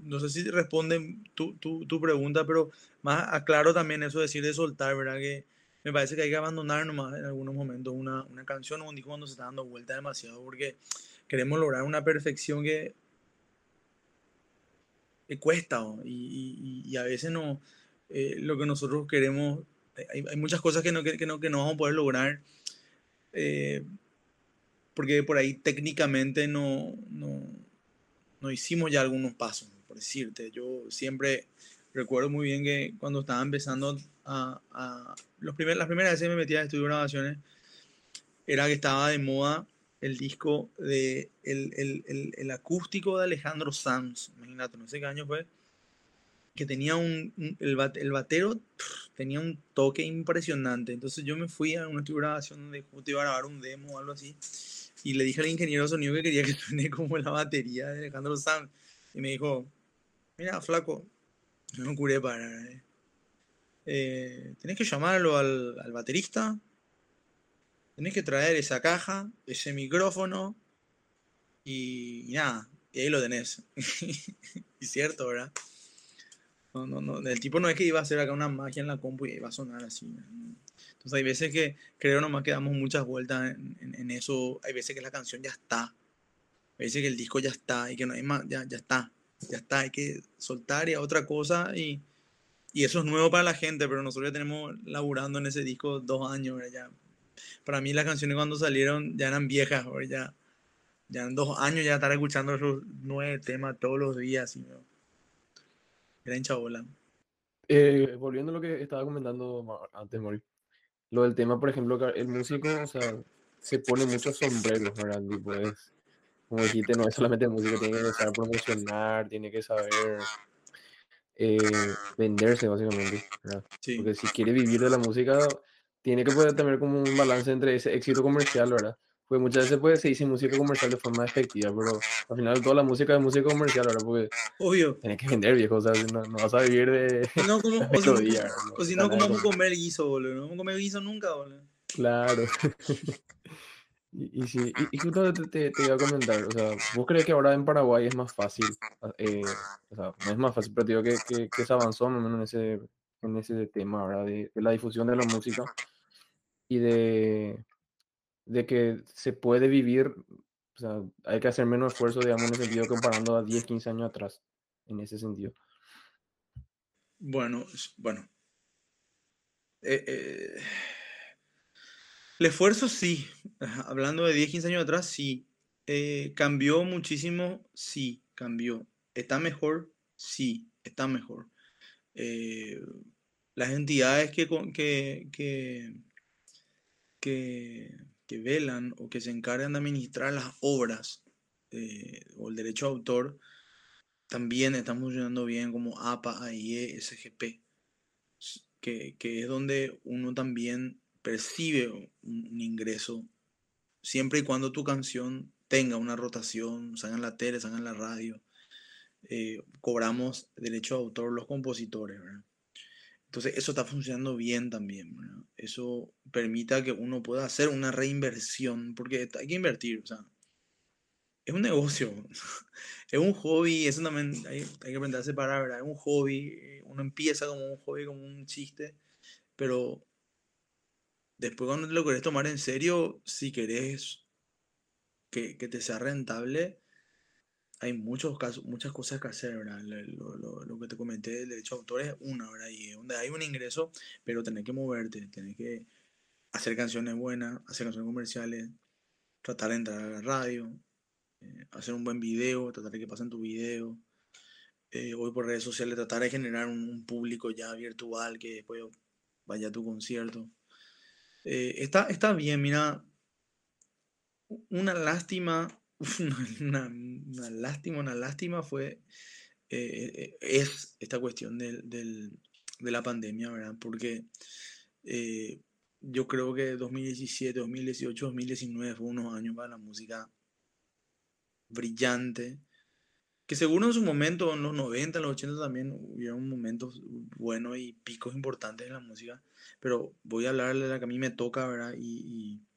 No sé si responde tu, tu, tu pregunta, pero más aclaro también eso de decir de soltar, ¿verdad? Que me parece que hay que abandonar nomás en algunos momentos una, una canción o un disco cuando se está dando vuelta demasiado, porque queremos lograr una perfección que, cuesta ¿o? y, y- y- a veces no, eh, lo que nosotros queremos, hay, muchas cosas que no, que no, que no vamos a poder lograr. eh, porque por ahí técnicamente no, no, no hicimos ya algunos pasos, por decirte. Yo siempre recuerdo muy bien que cuando estaba empezando a... a- los primer, las primeras veces que me metía a estudio de grabaciones, era que estaba de moda el disco de el, el, el, el acústico de Alejandro Sanz, imagínate, no sé qué año fue, que tenía un, un- el, bate- el batero pff, tenía un toque impresionante. Entonces yo me fui a un estudio de grabación donde justo iba a grabar un demo o algo así. Y le dije al ingeniero de sonido que quería que suene como la batería de Alejandro Sanz. Y me dijo, mira, flaco, no curé para... Eh. Tenés que llamarlo al, al baterista, tenés que traer esa caja, ese micrófono y, y nada, y ahí lo tenés. y cierto, ¿verdad? No, no, no, el tipo no es que iba a hacer acá una magia en la compu y iba a sonar así. Entonces hay veces que creo nomás que damos muchas vueltas en, eso. Hay veces que la canción ya está. Hay veces que el disco ya está y que no hay más, ya, ya está. Ya está, hay que soltar y a otra cosa y, y eso es nuevo para la gente, pero nosotros ya tenemos laburando en ese disco dos años. Ya, para mí las canciones cuando salieron ya eran viejas, ya, ya en dos años ya estar escuchando esos nueve temas todos los días. y, ¿no? Era hincha bola. Eh, volviendo a lo que estaba comentando antes, Mori, lo del tema, por ejemplo, que el músico, o sea, se pone muchos sombreros, ¿verdad? Tipo, es, como dijiste, no es solamente música, tiene que saber promocionar, tiene que saber eh, venderse, básicamente, ¿verdad? Sí. Porque si quiere vivir de la música, tiene que poder tener como un balance entre ese éxito comercial, ¿verdad? Porque muchas veces puede, se dice música comercial de forma efectiva, pero al final toda la música es música comercial, ¿verdad? Porque Obvio. tienes que vender, viejo, o sea, no, no vas a vivir de... No, como, la o si no, melodía, ¿verdad? o si no, ¿cómo vamos a comer guiso, boludo? No vamos a comer guiso nunca, boludo. Claro. Y, y sí, y, y justo te, te, te iba a comentar, o sea, ¿vos crees que ahora en Paraguay es más fácil? eh, o sea, no es más fácil, pero te digo que, que, que se avanzó más o menos en ese, en ese tema, ¿verdad? De, de la difusión de la música y de, de que se puede vivir, o sea, hay que hacer menos esfuerzo, digamos, en ese sentido, comparando a 10, 15 años atrás, en ese sentido. Bueno, bueno. Eh, eh, el esfuerzo sí. Hablando de 10, 15 años atrás, sí. Eh, cambió muchísimo, sí, cambió. ¿Está mejor? Sí, está mejor. Las entidades que, que, que, que, que velan o que se encargan de administrar las obras eh, o el derecho de autor también están funcionando bien como APA, AIE, SGP que, que es donde uno también percibe un, un ingreso, siempre y cuando tu canción tenga una rotación, salga en la tele, salga en la radio, eh, cobramos derecho de autor los compositores, ¿verdad? Entonces eso está funcionando bien también. Eso permita que uno pueda hacer una reinversión, porque hay que invertir, o sea, es un negocio, es un hobby, eso también hay, hay que aprender a separar, ¿verdad? Es un hobby, eh, uno empieza como un hobby, como un chiste, pero después cuando te lo querés tomar en serio, si querés que, que te sea rentable, hay muchos casos, muchas cosas que hacer, ¿verdad? Lo, lo, lo, que te comenté del derecho de autor es una, ¿verdad? Y donde hay un ingreso, pero tenés que moverte, tenés que hacer canciones buenas, hacer canciones comerciales, tratar de entrar a la radio, eh, hacer un buen video, tratar de que pasen tu video. Eh, hoy por redes sociales, tratar de generar un, público ya virtual que después vaya a tu concierto. Eh, está, está bien, mira, una lástima una, lástima, una lástima fue, eh, es esta cuestión del, de la pandemia, ¿verdad? Porque eh, yo creo que 2017, 2018, 2019 fue unos años para la música brillante, que seguro en su momento, en los 90, en los 80 también hubieron momentos buenos y picos importantes en la música, pero voy a hablar de la que a mí me toca, ¿verdad? y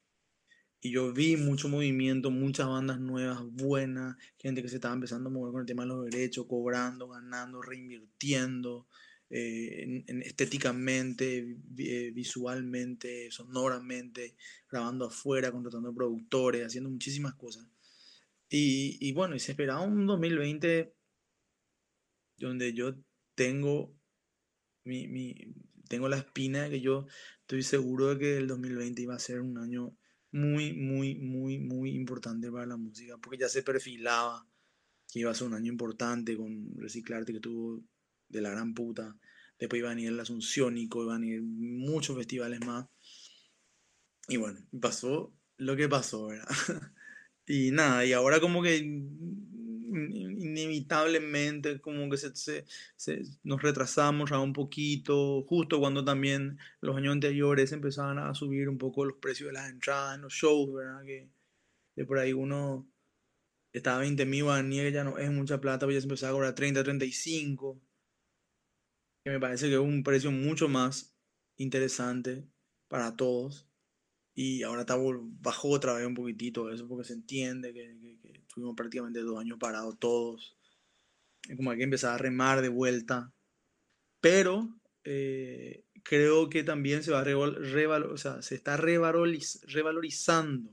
y yo vi mucho movimiento, muchas bandas nuevas, buenas, gente que se estaba empezando a mover con el tema de los derechos, cobrando, ganando, reinvirtiendo, eh, estéticamente, eh, visualmente, sonoramente, grabando afuera, contratando productores, haciendo muchísimas cosas. Y, bueno, y se esperaba un 2020 donde yo tengo mi, mi, tengo la espina de que yo estoy seguro de que el 2020 iba a ser un año muy, muy, muy, muy importante para la música, porque ya se perfilaba iba a ser un año importante con Reciclarte que tuvo de la gran puta. Después iban a ir el Asunciónico, iban a ir muchos festivales más. Y bueno, pasó lo que pasó, ¿verdad? y nada, y ahora como que inevitablemente como que se, nos retrasamos un poquito, justo cuando también los años anteriores empezaban a subir un poco los precios de las entradas en los shows, ¿verdad? Que de por ahí uno estaba 20 mil ya no es mucha plata, pues ya se empezaba a cobrar 30, 35, que me parece que es un precio mucho más interesante para todos. Y ahora está, bajó otra vez un poquitito eso porque se entiende que, que, estuvimos prácticamente dos años parados todos. Como hay que empezar a remar de vuelta. Pero eh, creo que también se va a o sea, se está revalorizando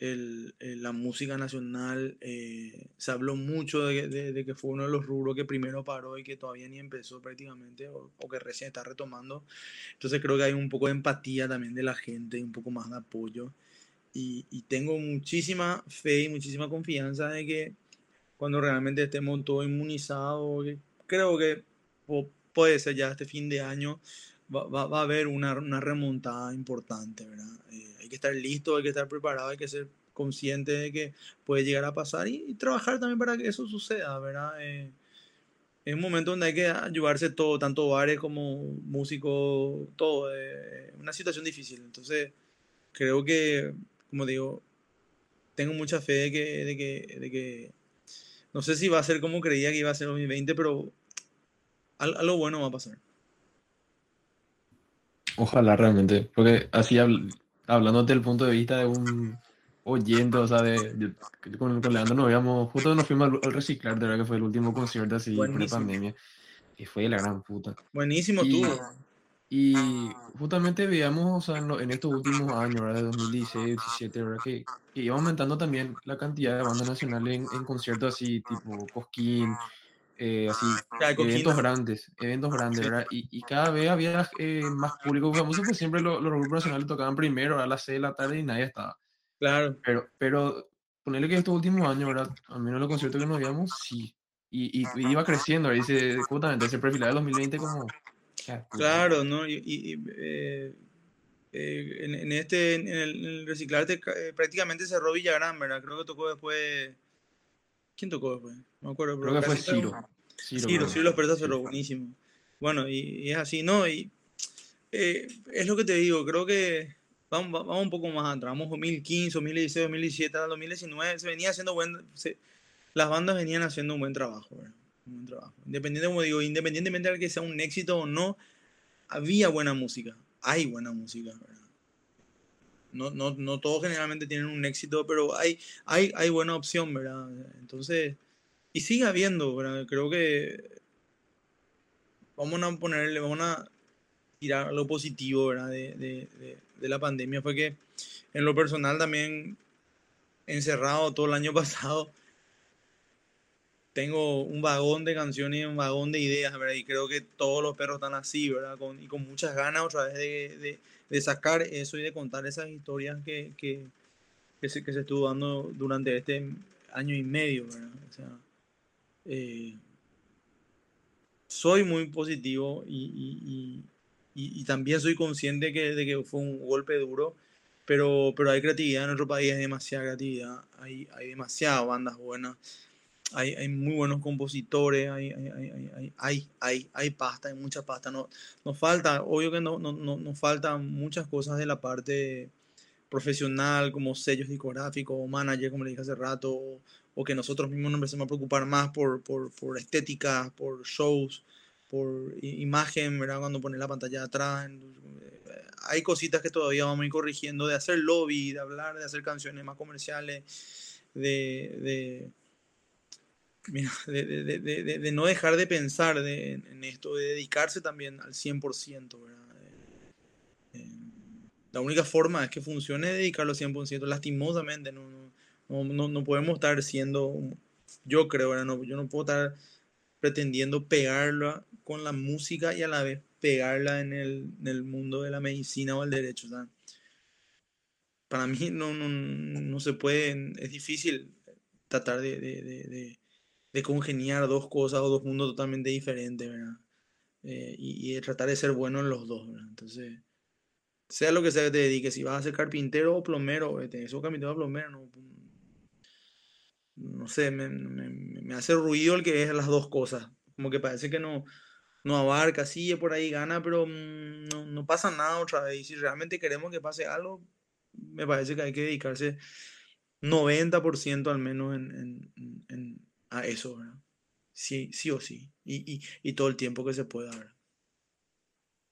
la música nacional. Eh, se habló mucho de, que fue uno de los rubros que primero paró y que todavía ni empezó prácticamente, o, que recién está retomando. Entonces creo que hay un poco de empatía también de la gente, un poco más de apoyo. Y, tengo muchísima fe y muchísima confianza de que cuando realmente estemos todos inmunizados, creo que puede ser ya este fin de año, va, a haber una, remontada importante, ¿verdad? Eh, hay que estar listo, hay que estar preparado, hay que ser consciente de que puede llegar a pasar y, trabajar también para que eso suceda, ¿verdad? Eh, es un momento donde hay que ayudarse todo, tanto bares como músicos, todo. Eh, una situación difícil. Entonces, creo que, como digo, tengo mucha fe de que, de que, de que no sé si va a ser como creía que iba a ser 2020, pero algo bueno va a pasar. Ojalá realmente, porque así hablando desde el punto de vista de un oyente, o sea, de, con, Leandro nos habíamos, justo nos fuimos al, reciclar, de verdad que fue el último concierto así pre pandemia, y fue la gran puta. Buenísimo tú. Y justamente veíamos, o sea, en, estos últimos años, ¿verdad? De 2016, 2017, ¿verdad? Que, que, iba aumentando también la cantidad de bandas nacionales en, en conciertos así, tipo Cosquín, eh, así, eventos grandes, eventos grandes, ¿verdad? Y, y cada vez había eh, más público famoso, pues siempre los, los grupos nacionales tocaban primero a las 6 de la tarde y nadie estaba. Claro. Pero, pero ponerle que estos últimos años, ¿verdad? Al menos los conciertos que nos veíamos, sí. Y, y, iba creciendo, ahí se, justamente ese perfil de 2020 como... Claro, ¿no? Y, y eh, eh, en, en, este, en el, en el reciclarte, prácticamente cerró Villagrán, ¿verdad? Creo que tocó después ¿Quién tocó después? No me acuerdo. Creo que fue Ciro. Ciro, Ciro, Ciro los Pertas cerró, buenísimo. Bueno, y, es así, ¿no? Y eh, es lo que te digo, creo que vamos, vamos un poco más atrás. Vamos 2015, 2016, 2017, 2019, se venía haciendo buen... las bandas venían haciendo un buen trabajo, ¿verdad? Un buen trabajo. Independiente, como digo, independientemente de que sea un éxito o no, había buena música. Hay buena música, ¿verdad? No, no, no todos generalmente tienen un éxito, pero hay, hay, hay buena opción, ¿verdad? Entonces, y sigue habiendo, ¿verdad? Creo que vamos a ponerle, vamos a tirar lo positivo, ¿verdad? De, de, de, la pandemia fue que en lo personal también encerrado todo el año pasado, tengo un vagón de canciones y un vagón de ideas, ¿verdad? Y creo que todos los perros están así, ¿verdad? Y con muchas ganas otra vez de, sacar eso y de contar esas historias que, se, estuvo dando durante este año y medio, ¿verdad? Eh, soy muy positivo y, también soy consciente de que fue un golpe duro, pero, pero hay creatividad en nuestro país, hay demasiada creatividad, hay, hay demasiadas bandas buenas, hay, muy buenos compositores, hay, hay, hay, hay, hay, pasta, hay mucha pasta, no, nos falta, obvio que no, no, no, nos faltan muchas cosas de la parte profesional, como sellos discográficos o manager, como le dije hace rato, o, que nosotros mismos nos empecemos a preocupar más por, por, por estética, por shows, por imagen, ¿verdad? Cuando pones la pantalla atrás. Hay cositas que todavía vamos a ir corrigiendo, de hacer lobby, de hablar, de hacer canciones más comerciales, de, mira, de, de, de, de no dejar de pensar en esto, de dedicarse también al 100%, ¿verdad? La única forma es que funcione es dedicarlo al 100%. Lastimosamente, no, no, no, no podemos estar siendo, yo creo. No, yo no puedo estar pretendiendo pegarla con la música y a la vez pegarla en el, en el mundo de la medicina o el derecho. Para mí no, no, no, se puede, es difícil tratar de, de, congeniar dos cosas o dos mundos totalmente diferentes, ¿verdad? Eh, y, y, tratar de ser bueno en los dos, ¿verdad? Entonces, sea lo que sea que te dediques, si vas a ser carpintero o plomero, este, eso carpintero o plomero, no, no sé, me, me, hace ruido el que es las dos cosas. Como que parece que no, no abarca, sí, por ahí gana, pero mm, no, no, pasa nada otra vez. Y si realmente queremos que pase algo, me parece que hay que dedicarse 90% al menos en, en, en, a eso, ¿verdad? Sí, sí o sí. Y, y, y todo el tiempo que se pueda, ¿verdad?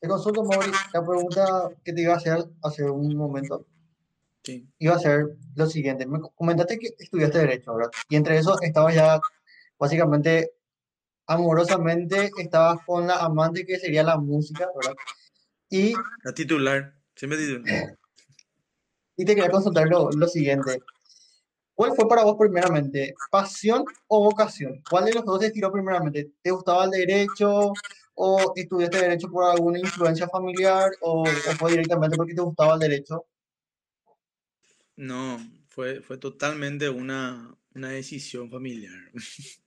Te consulto, Mauri, la pregunta que te iba a hacer hace un momento. Sí. Iba a ser lo siguiente. Me comentaste que estudiaste Derecho, ¿verdad? Y entre eso estabas ya, básicamente, amorosamente, estabas con la amante que sería la música, ¿verdad? Y... La titular, siempre titular. Y te quería consultar lo, lo siguiente. ¿Cuál fue para vos primeramente? ¿Pasión o vocación? ¿Cuál de los dos te tiró primeramente? ¿Te gustaba el derecho? o estudiaste derecho por alguna influencia familiar o, o, fue directamente porque te gustaba el derecho? No, fue, fue totalmente una, una decisión familiar.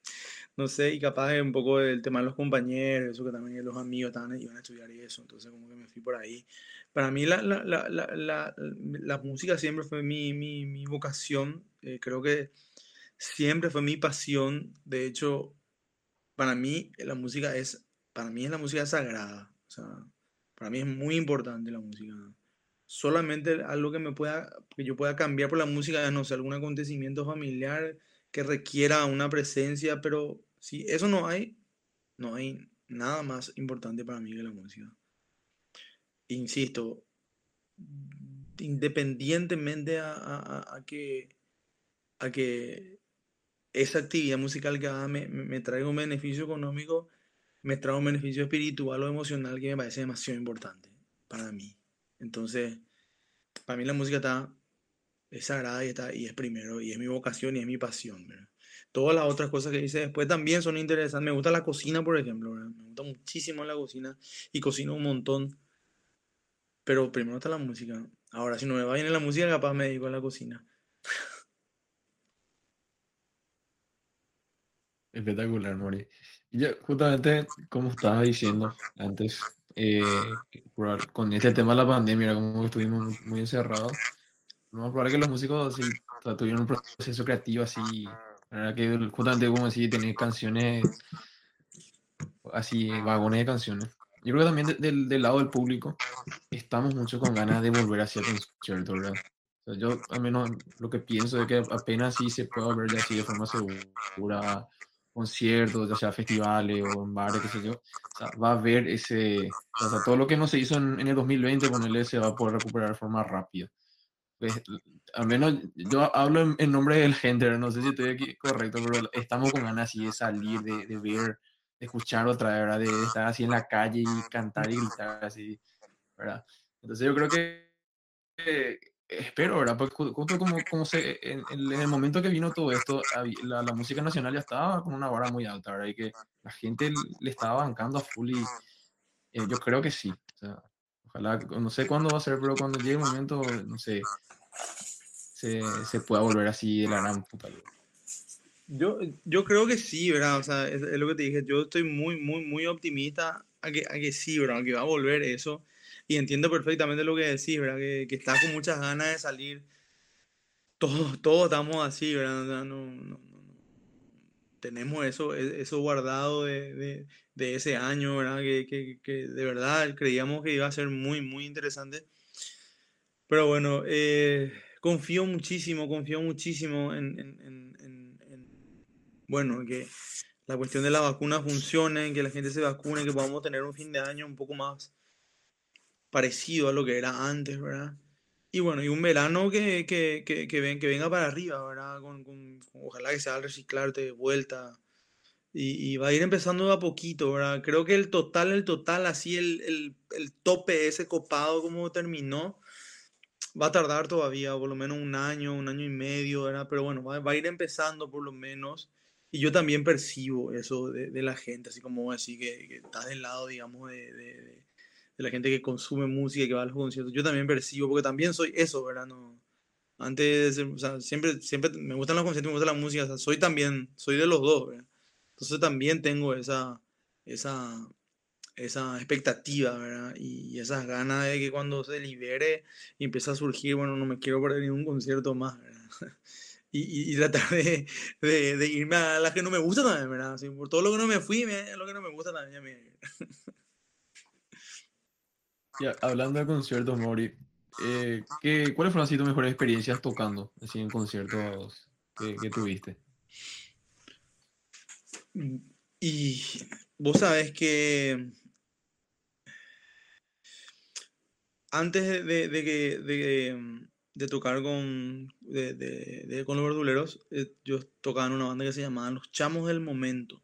no sé, y capaz un poco el tema de los compañeros, eso que también los amigos estaban, iban a estudiar y eso, entonces como que me fui por ahí. Para mí la, la, la, la música siempre fue mi, mi, mi vocación, eh, creo que siempre fue mi pasión, de hecho, para mí la música es para mí es la música sagrada. O sea, para mí es muy importante la música. Solamente algo que me pueda, que yo pueda cambiar por la música, no sé, algún acontecimiento familiar que requiera una presencia, pero si eso no hay, no hay nada más importante para mí que la música. Insisto, independientemente a, a, a que, a que esa actividad musical que haga me, me traiga un beneficio económico, me trae un beneficio espiritual o emocional que me parece demasiado importante para mí. Entonces, para mí la música está, es sagrada y, está, y es primero, y es mi vocación y es mi pasión. ¿verdad? Todas las otras cosas que hice después también son interesantes. Me gusta la cocina, por ejemplo. Me gusta muchísimo la cocina y cocino un montón. Pero primero está la música. Ahora, si no me va bien en la música, capaz me dedico a la cocina. Espectacular, Mori. Yo, justamente, como estaba diciendo antes, eh, con este tema de la pandemia, como estuvimos muy encerrados, no más probable que los músicos sí, tuvieron un proceso creativo así, ¿verdad? que justamente como así, tener canciones, así, vagones de canciones. Yo creo que también de, de, del lado del público estamos mucho con ganas de volver hacia el concierto, ¿verdad? O sea, yo al menos lo que pienso es que apenas sí se puede ver así de forma segura conciertos, ya sea festivales o en bares, qué sé yo, o sea, va a haber ese, o sea, todo lo que no se hizo en, en el 2020 con el se va a poder recuperar de forma rápida. Pues, al menos yo hablo en, en, nombre del gente, no sé si estoy aquí correcto, pero estamos con ganas así de salir, de, de ver, de escuchar otra vez, ¿verdad? De, estar así en la calle y cantar y gritar así, ¿verdad? Entonces yo creo que espero, ¿verdad? Porque justo como, como se, en, el momento que vino todo esto, la, la, música nacional ya estaba con una vara muy alta, ¿verdad? Y que la gente le estaba bancando a full y eh, yo creo que sí. O sea, ojalá, no sé cuándo va a ser, pero cuando llegue el momento, no sé, se, se pueda volver así de la gran puta. Yo, yo creo que sí, ¿verdad? O sea, es, lo que te dije. Yo estoy muy, muy, muy optimista a que, a que sí, ¿verdad? Que va a volver eso. Y entiendo perfectamente lo que decís, ¿verdad? Que, que estás con muchas ganas de salir. Todos, todos estamos así, ¿verdad? No, no, tenemos eso, e, eso guardado de, de, de ese año, ¿verdad? Que, que, que, de verdad creíamos que iba a ser muy, muy interesante. Pero bueno, eh, confío muchísimo, confío muchísimo en, en, en, en, bueno, que la cuestión de la vacuna funcione, que la gente se vacune, que podamos tener un fin de año un poco más parecido a lo que era antes, ¿verdad? Y bueno, y un verano que, que, que, que, ven, que venga para arriba, ¿verdad? Con, ojalá que sea al reciclarte de vuelta. Y, va a ir empezando a poquito, ¿verdad? Creo que el total, el total, así el, el, el tope ese copado como terminó, va a tardar todavía, por lo menos un año, un año y medio, ¿verdad? Pero bueno, va, a ir empezando por lo menos. Y yo también percibo eso de, la gente, así como así que, que está del lado, digamos, de de la gente que consume música y que va a los conciertos. Yo también percibo, porque también soy eso, ¿verdad? No, antes, o sea, siempre, siempre me gustan los conciertos, me gusta la música, soy también, soy de los dos, ¿verdad? Entonces también tengo esa, esa, esa expectativa, ¿verdad? Y esas ganas de que cuando se libere y empieza a surgir, bueno, no me quiero perder ningún concierto más, ¿verdad? Y, y, tratar de, de, de, irme a las que no me gustan también, ¿verdad? Así, por todo lo que no me fui, me, lo que no me gusta también. Me... hablando de conciertos, Mori, eh, ¿qué, ¿cuáles fueron así tus mejores experiencias tocando así en conciertos que, que tuviste? Y vos sabés que antes de, de, de, de, de tocar con, de, con los verduleros, eh, yo tocaba en una banda que se llamaba Los Chamos del Momento.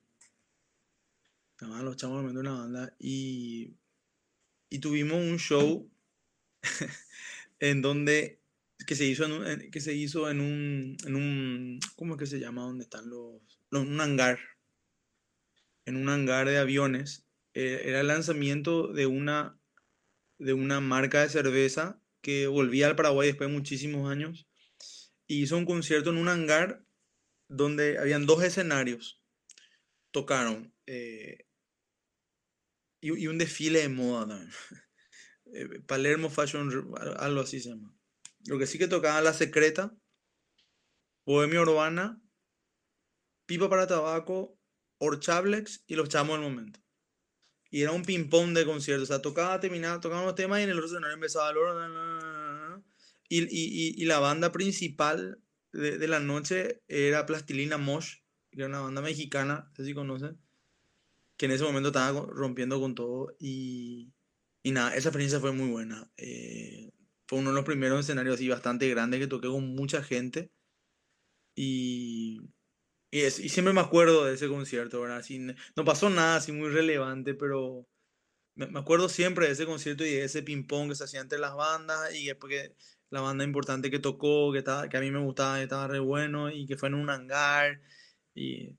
Se llamaban Los Chamos del Momento, una banda. Y y tuvimos un show en donde que se hizo en un, que se hizo en un, en un ¿cómo es que se llama? ¿Dónde están los, los un hangar? En un hangar de aviones. Eh, era el lanzamiento de una, de una marca de cerveza que volvía al Paraguay después de muchísimos años. Y hizo un concierto en un hangar donde habían dos escenarios. Tocaron eh, y, y un desfile de moda también. Eh, Palermo Fashion, algo así se llama. Lo que sí que tocaba La Secreta, Bohemia Urbana, Pipa para Tabaco, Orchablex y Los Chamos del Momento. Y era un ping-pong de conciertos. O sea, tocaba, terminaba, tocaba los temas y en el otro escenario empezaba el... Y, y, y, la banda principal de, de, la noche era Plastilina Mosh, que era una banda mexicana, no sé si conocen que en ese momento estaba rompiendo con todo y, y nada, esa experiencia fue muy buena. Eh, fue uno de los primeros escenarios así bastante grandes que toqué con mucha gente y, y, es, y siempre me acuerdo de ese concierto, ¿verdad? Así, no pasó nada así muy relevante, pero me, me acuerdo siempre de ese concierto y de ese ping-pong que se hacía entre las bandas y después que la banda importante que tocó, que, estaba, que a mí me gustaba, estaba re bueno y que fue en un hangar y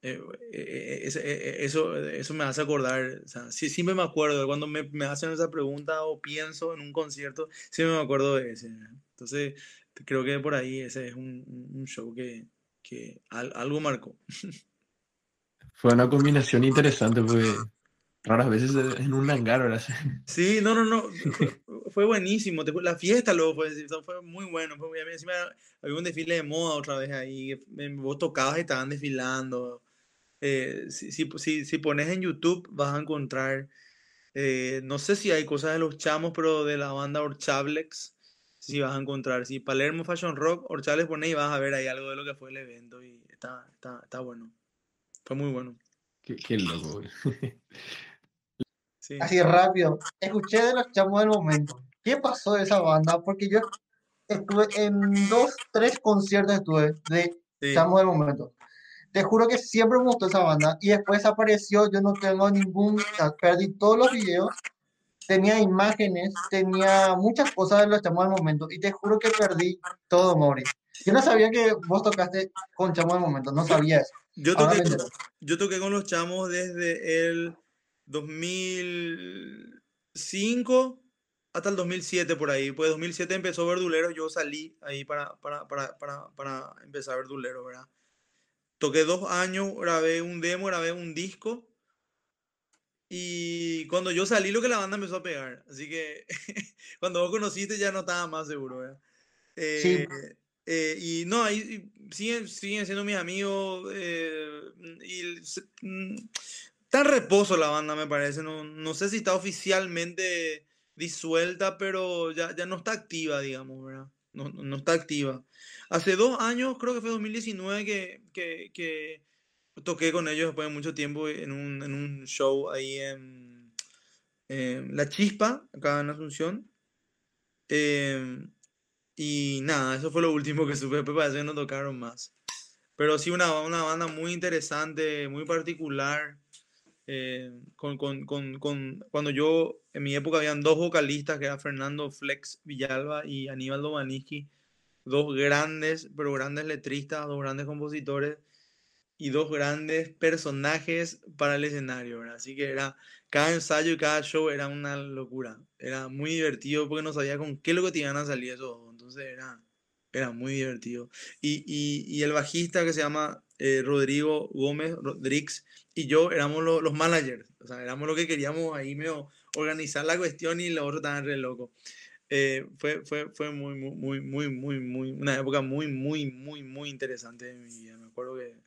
eh, eh, eh, eso, eso me hace acordar, o sea, sí, siempre me acuerdo, cuando me, me, hacen esa pregunta o pienso en un concierto, siempre me acuerdo de ese. Entonces, creo que por ahí ese es un, un show que, que al, algo marcó. Fue una combinación interesante, porque raras veces en un hangar, ¿verdad? Sí, no, no, no, fue buenísimo. La fiesta luego fue, fue muy bueno. Fue, encima había un desfile de moda otra vez ahí. Vos tocabas y estaban desfilando. Eh, si, si, si, si, pones en YouTube vas a encontrar, eh, no sé si hay cosas de los chamos, pero de la banda Orchablex, si vas a encontrar. Si Palermo Fashion Rock, Orchablex pones y vas a ver ahí algo de lo que fue el evento y está, está, está bueno. Fue muy bueno. Qué, qué loco. sí. Así rápido, escuché de los chamos del momento. ¿Qué pasó de esa banda? Porque yo estuve en dos, tres conciertos estuve de sí. chamos del momento te juro que siempre me gustó esa banda y después apareció, yo no tengo ningún, perdí todos los videos tenía imágenes, tenía muchas cosas de los chamos del momento y te juro que perdí todo, Mauri. Yo no sabía que vos tocaste con chamos del momento, no sabía eso. Yo toqué, yo toqué con los chamos desde el 2005 hasta el 2007 por ahí. Pues 2007 empezó Verdulero, yo salí ahí para, para, para, para, para empezar Verdulero, ¿verdad? Toqué dos años, grabé un demo, grabé un disco. Y cuando yo salí, lo que la banda empezó a pegar. Así que cuando vos conociste ya no estaba más seguro, ¿verdad? sí. Eh, eh, y no, ahí siguen, siguen siendo mis amigos. Eh, y mm, está en reposo la banda, me parece. No, no sé si está oficialmente disuelta, pero ya, ya no está activa, digamos, ¿verdad? No, no está activa. Hace dos años, creo que fue 2019, que, que, que toqué con ellos después de mucho tiempo en un, en un show ahí en, La Chispa, acá en Asunción. Em, y nada, eso fue lo último que supe, después parece que no tocaron más. Pero sí, una, una banda muy interesante, muy particular. Eh, con, con, con, con, cuando yo, en mi época, habían dos vocalistas, que eran Fernando Flex Villalba y Aníbal Domaniski, dos grandes, pero grandes letristas, dos grandes compositores y dos grandes personajes para el escenario, ¿verdad? Así que era, cada ensayo y cada show era una locura. Era muy divertido porque no sabía con qué lo que te iban a salir esos Entonces era, era muy divertido. Y, y, el bajista que se llama eh, Rodrigo Gómez, Rodríguez, y yo éramos los managers, o sea, éramos los que queríamos ahí medio organizar la cuestión y los otros estaban re locos. Eh, fue, fue, fue muy, muy, muy, muy, muy, una época muy, muy, muy, muy interesante de mi vida. Me acuerdo que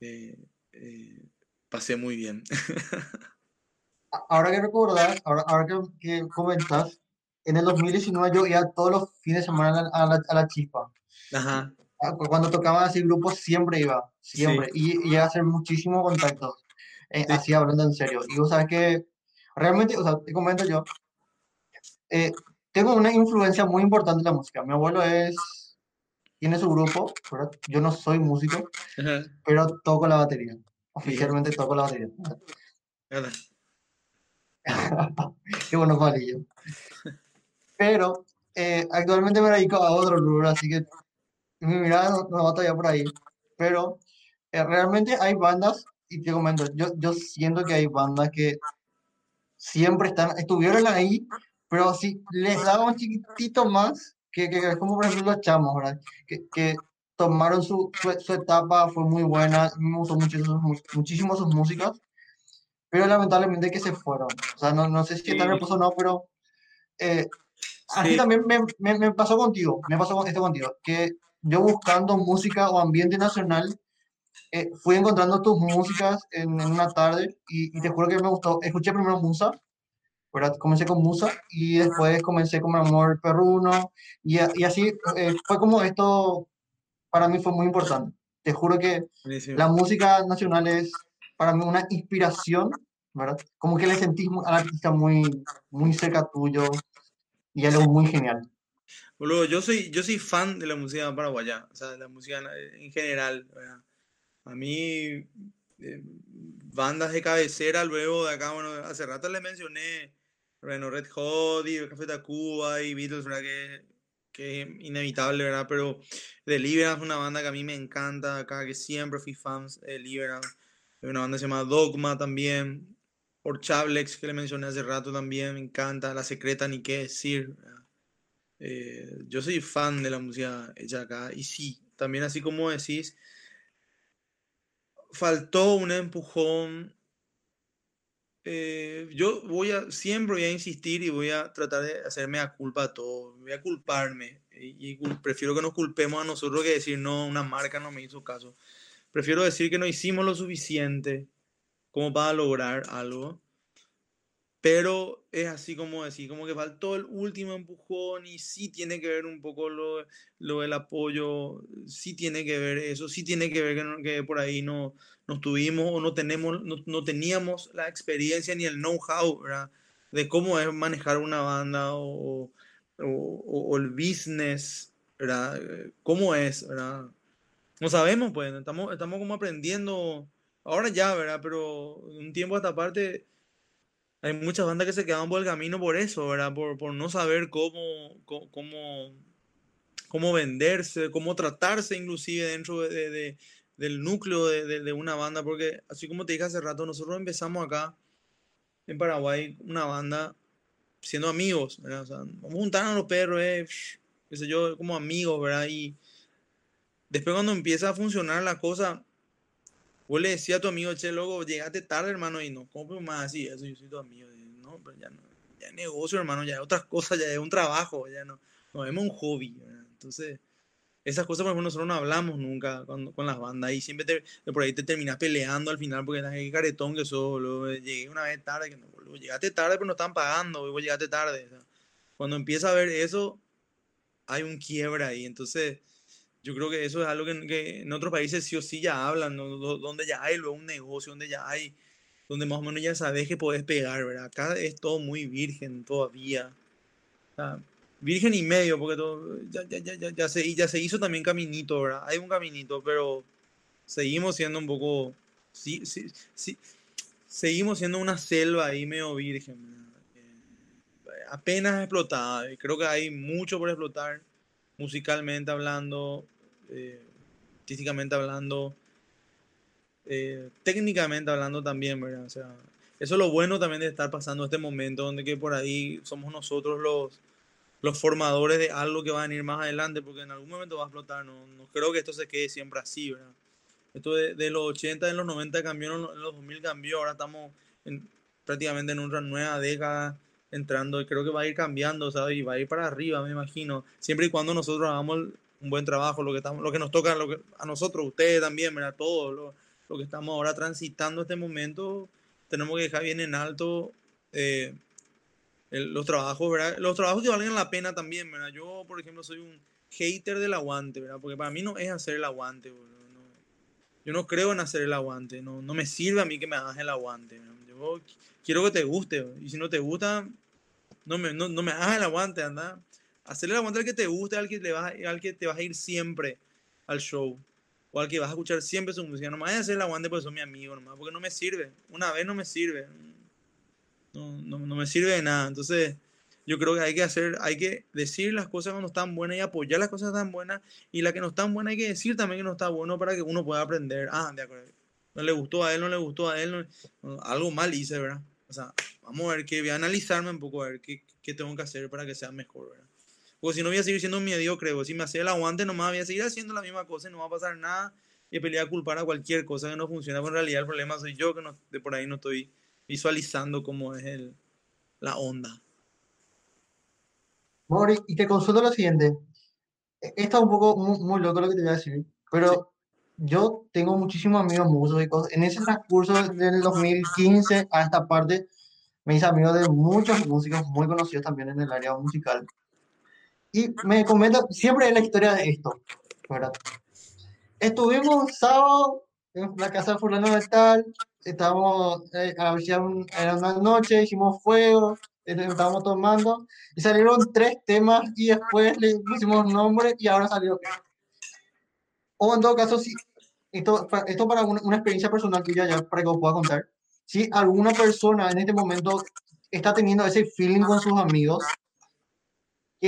eh, pasé muy bien. ahora que recordás, ahora, ahora que, que, comentas, en el 2019 yo iba todos los fines de semana a la, a la chispa. Ajá. Ah, cuando tocaban así grupos siempre iba, siempre, y, y a hacer muchísimos contactos, eh, así hablando en serio. Y vos sabes que realmente, o sea, te comento yo, eh, tengo una influencia muy importante en la música. Mi abuelo es, tiene su grupo, yo no soy músico, pero toco la batería. Oficialmente toco la batería. Qué bueno, palillo. Pero eh, actualmente me dedico a otro rubro, así que mi mirada no, no va todavía por ahí, pero eh, realmente hay bandas, y te comento, yo, yo siento que hay bandas que siempre están, estuvieron ahí, pero si les daba un chiquitito más, que, que es como por ejemplo los chamos, ¿verdad? Que, que tomaron su, su, etapa, fue muy buena, me gustó muchísimo, muchísimo sus músicas, pero lamentablemente que se fueron. O sea, no, no sé si está reposo o no, pero eh, así también me, me, me, pasó contigo, me pasó esto contigo, que yo buscando música o ambiente nacional, eh, fui encontrando tus músicas en, una tarde y, te juro que me gustó. Escuché primero Musa, ¿verdad? Comencé con Musa y después comencé con Amor Perruno y, y así eh, fue como esto para mí fue muy importante. Te juro que la música nacional es para mí una inspiración, ¿verdad? Como que le sentís al artista muy, muy cerca tuyo y algo muy genial. Boludo, yo soy, yo soy fan de la música paraguaya, o sea, de la música en general. A mí, eh, bandas de cabecera, luego de acá, bueno, hace rato le mencioné, bueno, Red Hot y Café Tacuba y Beatles, ¿verdad? Que, que es inevitable, ¿verdad? Pero Deliverance es una banda que a mí me encanta, acá que siempre fui fan de Deliverance. Hay una banda que se llama Dogma también. Por Chablex, que le mencioné hace rato también, me encanta. La Secreta, ni qué decir. Eh, yo soy fan de la música hecha acá y sí, también así como decís, faltó un empujón. Eh, yo voy a, siempre voy a insistir y voy a tratar de hacerme a culpa a todo, voy a culparme y, prefiero que nos culpemos a nosotros que decir no, una marca no me hizo caso. Prefiero decir que no hicimos lo suficiente como para lograr algo pero es así como decir, como que faltó el último empujón y sí tiene que ver un poco lo, lo del apoyo, sí tiene que ver eso, sí tiene que ver que, que por ahí no, no tuvimos o no, tenemos, no, no teníamos la experiencia ni el know-how de cómo es manejar una banda o, o, o, el business, ¿verdad? ¿Cómo es? ¿verdad? No sabemos, pues, estamos, estamos como aprendiendo ahora ya, ¿verdad? Pero un tiempo a esta parte hay muchas bandas que se quedan por el camino por eso, ¿verdad? Por, por no saber cómo, cómo, cómo, venderse, cómo tratarse inclusive dentro de, de, del núcleo de, de, una banda, porque así como te dije hace rato, nosotros empezamos acá en Paraguay una banda siendo amigos, ¿verdad? O sea, vamos a juntar a los perros, eh, qué sé yo, como amigos, ¿verdad? Y después cuando empieza a funcionar la cosa, vos le decías a tu amigo, che, luego llegaste tarde, hermano, y no, ¿cómo más así? Eso yo soy tu amigo. no, pero ya no, ya es negocio, hermano, ya es otras cosas, ya es un trabajo, ya no, no vemos un hobby. Entonces, esas cosas, por ejemplo, nosotros no hablamos nunca con, las bandas y siempre te, por ahí te terminas peleando al final porque el caretón que solo llegué una vez tarde, que no, llegaste tarde pero no están pagando, vos llegaste tarde. cuando empieza a ver eso, hay un quiebra ahí, entonces yo creo que eso es algo que, en otros países sí o sí ya hablan, donde ya hay luego un negocio, donde ya hay, donde más o menos ya sabes que puedes pegar, ¿verdad? Acá es todo muy virgen todavía. O virgen y medio, porque todo, ya, ya, ya, ya, se, ya se hizo también caminito, ¿verdad? Hay un caminito, pero seguimos siendo un poco, sí, sí, sí, seguimos siendo una selva ahí medio virgen, eh, apenas explotada. Creo que hay mucho por explotar, musicalmente hablando, eh, artísticamente hablando, eh, técnicamente hablando también, ¿verdad? O sea, eso es lo bueno también de estar pasando este momento donde que por ahí somos nosotros los los formadores de algo que va a venir más adelante, porque en algún momento va a explotar. No, no creo que esto se quede siempre así, ¿verdad? Esto de, de los 80, en los 90 cambió, en los 2000 cambió, ahora estamos en, prácticamente en una nueva década entrando y creo que va a ir cambiando, ¿sabes? Y va a ir para arriba, me imagino. Siempre y cuando nosotros hagamos un buen trabajo, lo que, estamos, lo que nos toca lo que, a nosotros, ustedes también, ¿verdad? Todos, lo, lo, que estamos ahora transitando este momento, tenemos que dejar bien en alto eh, los trabajos, ¿verdad? Los trabajos que valgan la pena también, ¿verdad? Yo, por ejemplo, soy un hater del aguante, ¿verdad? Porque para mí no es hacer el aguante, yo no creo en hacer el aguante, no, no me sirve a mí que me hagas el aguante. Yo quiero que te guste, y si no te gusta, no me, no, me hagas el aguante, anda. Hacer el aguante al que te guste, al que, le vas, al que te vas a ir siempre al show, o al que vas a escuchar siempre su música. No vayas a hacer el aguante porque son mi amigo, nomás, porque no me sirve. Una vez no me sirve no, no, me sirve de nada. Entonces, yo creo que hay que hacer, hay que decir las cosas cuando están buenas y apoyar las cosas tan buenas. Y la que no están buenas hay que decir también que no está bueno para que uno pueda aprender. Ah, de acuerdo. No le gustó a él, no le gustó a él. algo mal hice, ¿verdad? O sea, vamos a ver, que voy a analizarme un poco, a ver qué, qué tengo que hacer para que sea mejor, ¿verdad? Porque si no voy a seguir siendo un mediocre, o si me hace el aguante nomás, voy a seguir haciendo la misma cosa y no va a pasar nada. Y pelear a culpar a cualquier cosa que no funciona, pero en realidad el problema soy yo que no, de por ahí no estoy visualizando cómo es el, la onda. Mori, y te consulto lo siguiente. E, está un poco muy, loco lo que te voy a decir, pero yo tengo muchísimos amigos músicos. En ese transcurso del 2015 a esta parte, me hice amigo de muchos músicos muy conocidos también en el área musical. Y me comenta siempre la historia de esto, ¿verdad? Estuvimos sábado en la casa de fulano de tal, estábamos, eh, era una noche, hicimos fuego, eh, estábamos tomando, y salieron tres temas y después le pusimos nombre y ahora salió. O en todo caso, si, esto, esto para una, una experiencia personal que ya, para que os pueda contar, si alguna persona en este momento está teniendo ese feeling con sus amigos,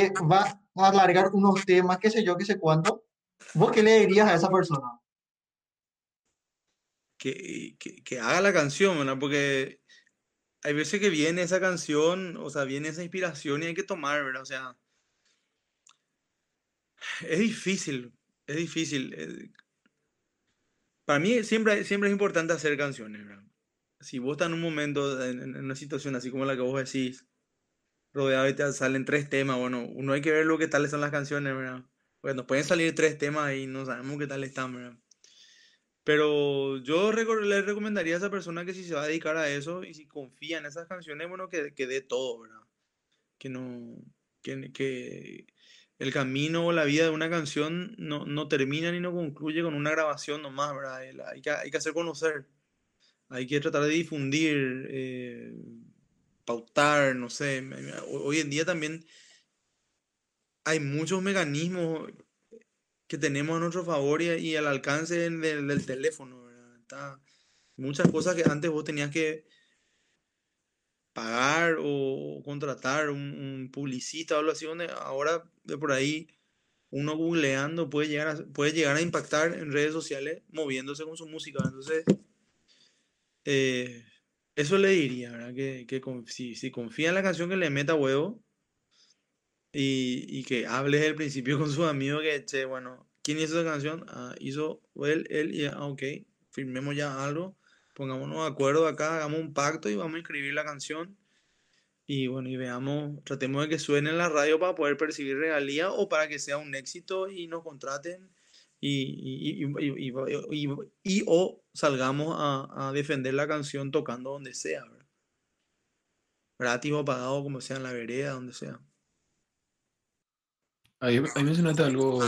que a alargar unos temas, qué sé yo, qué sé cuánto, ¿vos qué le dirías a esa persona? que, que, haga la canción, ¿verdad? Porque hay veces que viene esa canción, o sea, viene esa inspiración y hay que tomar, ¿verdad? O sea, es difícil, es difícil. Eh, para mí siempre, siempre es importante hacer canciones, ¿verdad? Si vos estás en un momento, en, una situación así como la que vos decís, rodeado y te salen tres temas, bueno, uno hay que ver lo que tales son las canciones, ¿verdad? Porque nos pueden salir tres temas y no sabemos qué tal están, ¿verdad? Pero yo le recomendaría a esa persona que si se va a dedicar a eso y si confía en esas canciones, bueno, que, que dé todo, ¿verdad? Que no, que, que el camino o la vida de una canción no, no, termina ni no concluye con una grabación nomás, ¿verdad? Hay que, hay que hacer conocer, hay que tratar de difundir, eh, pautar, no sé. Hoy en día también hay muchos mecanismos que tenemos a nuestro favor y, al alcance del, teléfono. muchas cosas que antes vos tenías que pagar o contratar un, publicista o algo así, donde ahora de por ahí uno googleando puede llegar, a, puede llegar a impactar en redes sociales moviéndose con su música. Entonces, eh, eso le diría, ¿verdad? Que, que si, si, confía en la canción, que le meta huevo y, y que hable desde el principio con sus amigos que, che, bueno, ¿quién hizo esa canción? Ah, hizo él, él, y, ah, ok, firmemos ya algo, pongámonos de acuerdo acá, hagamos un pacto y vamos a escribir la canción. Y bueno, y veamos, tratemos de que suene en la radio para poder percibir regalía o para que sea un éxito y nos contraten y, y, y, y o salgamos a, defender la canción tocando donde sea, ¿verdad? Gratis o pagado, como sea, en la vereda, donde sea. Ahí, ahí mencionaste algo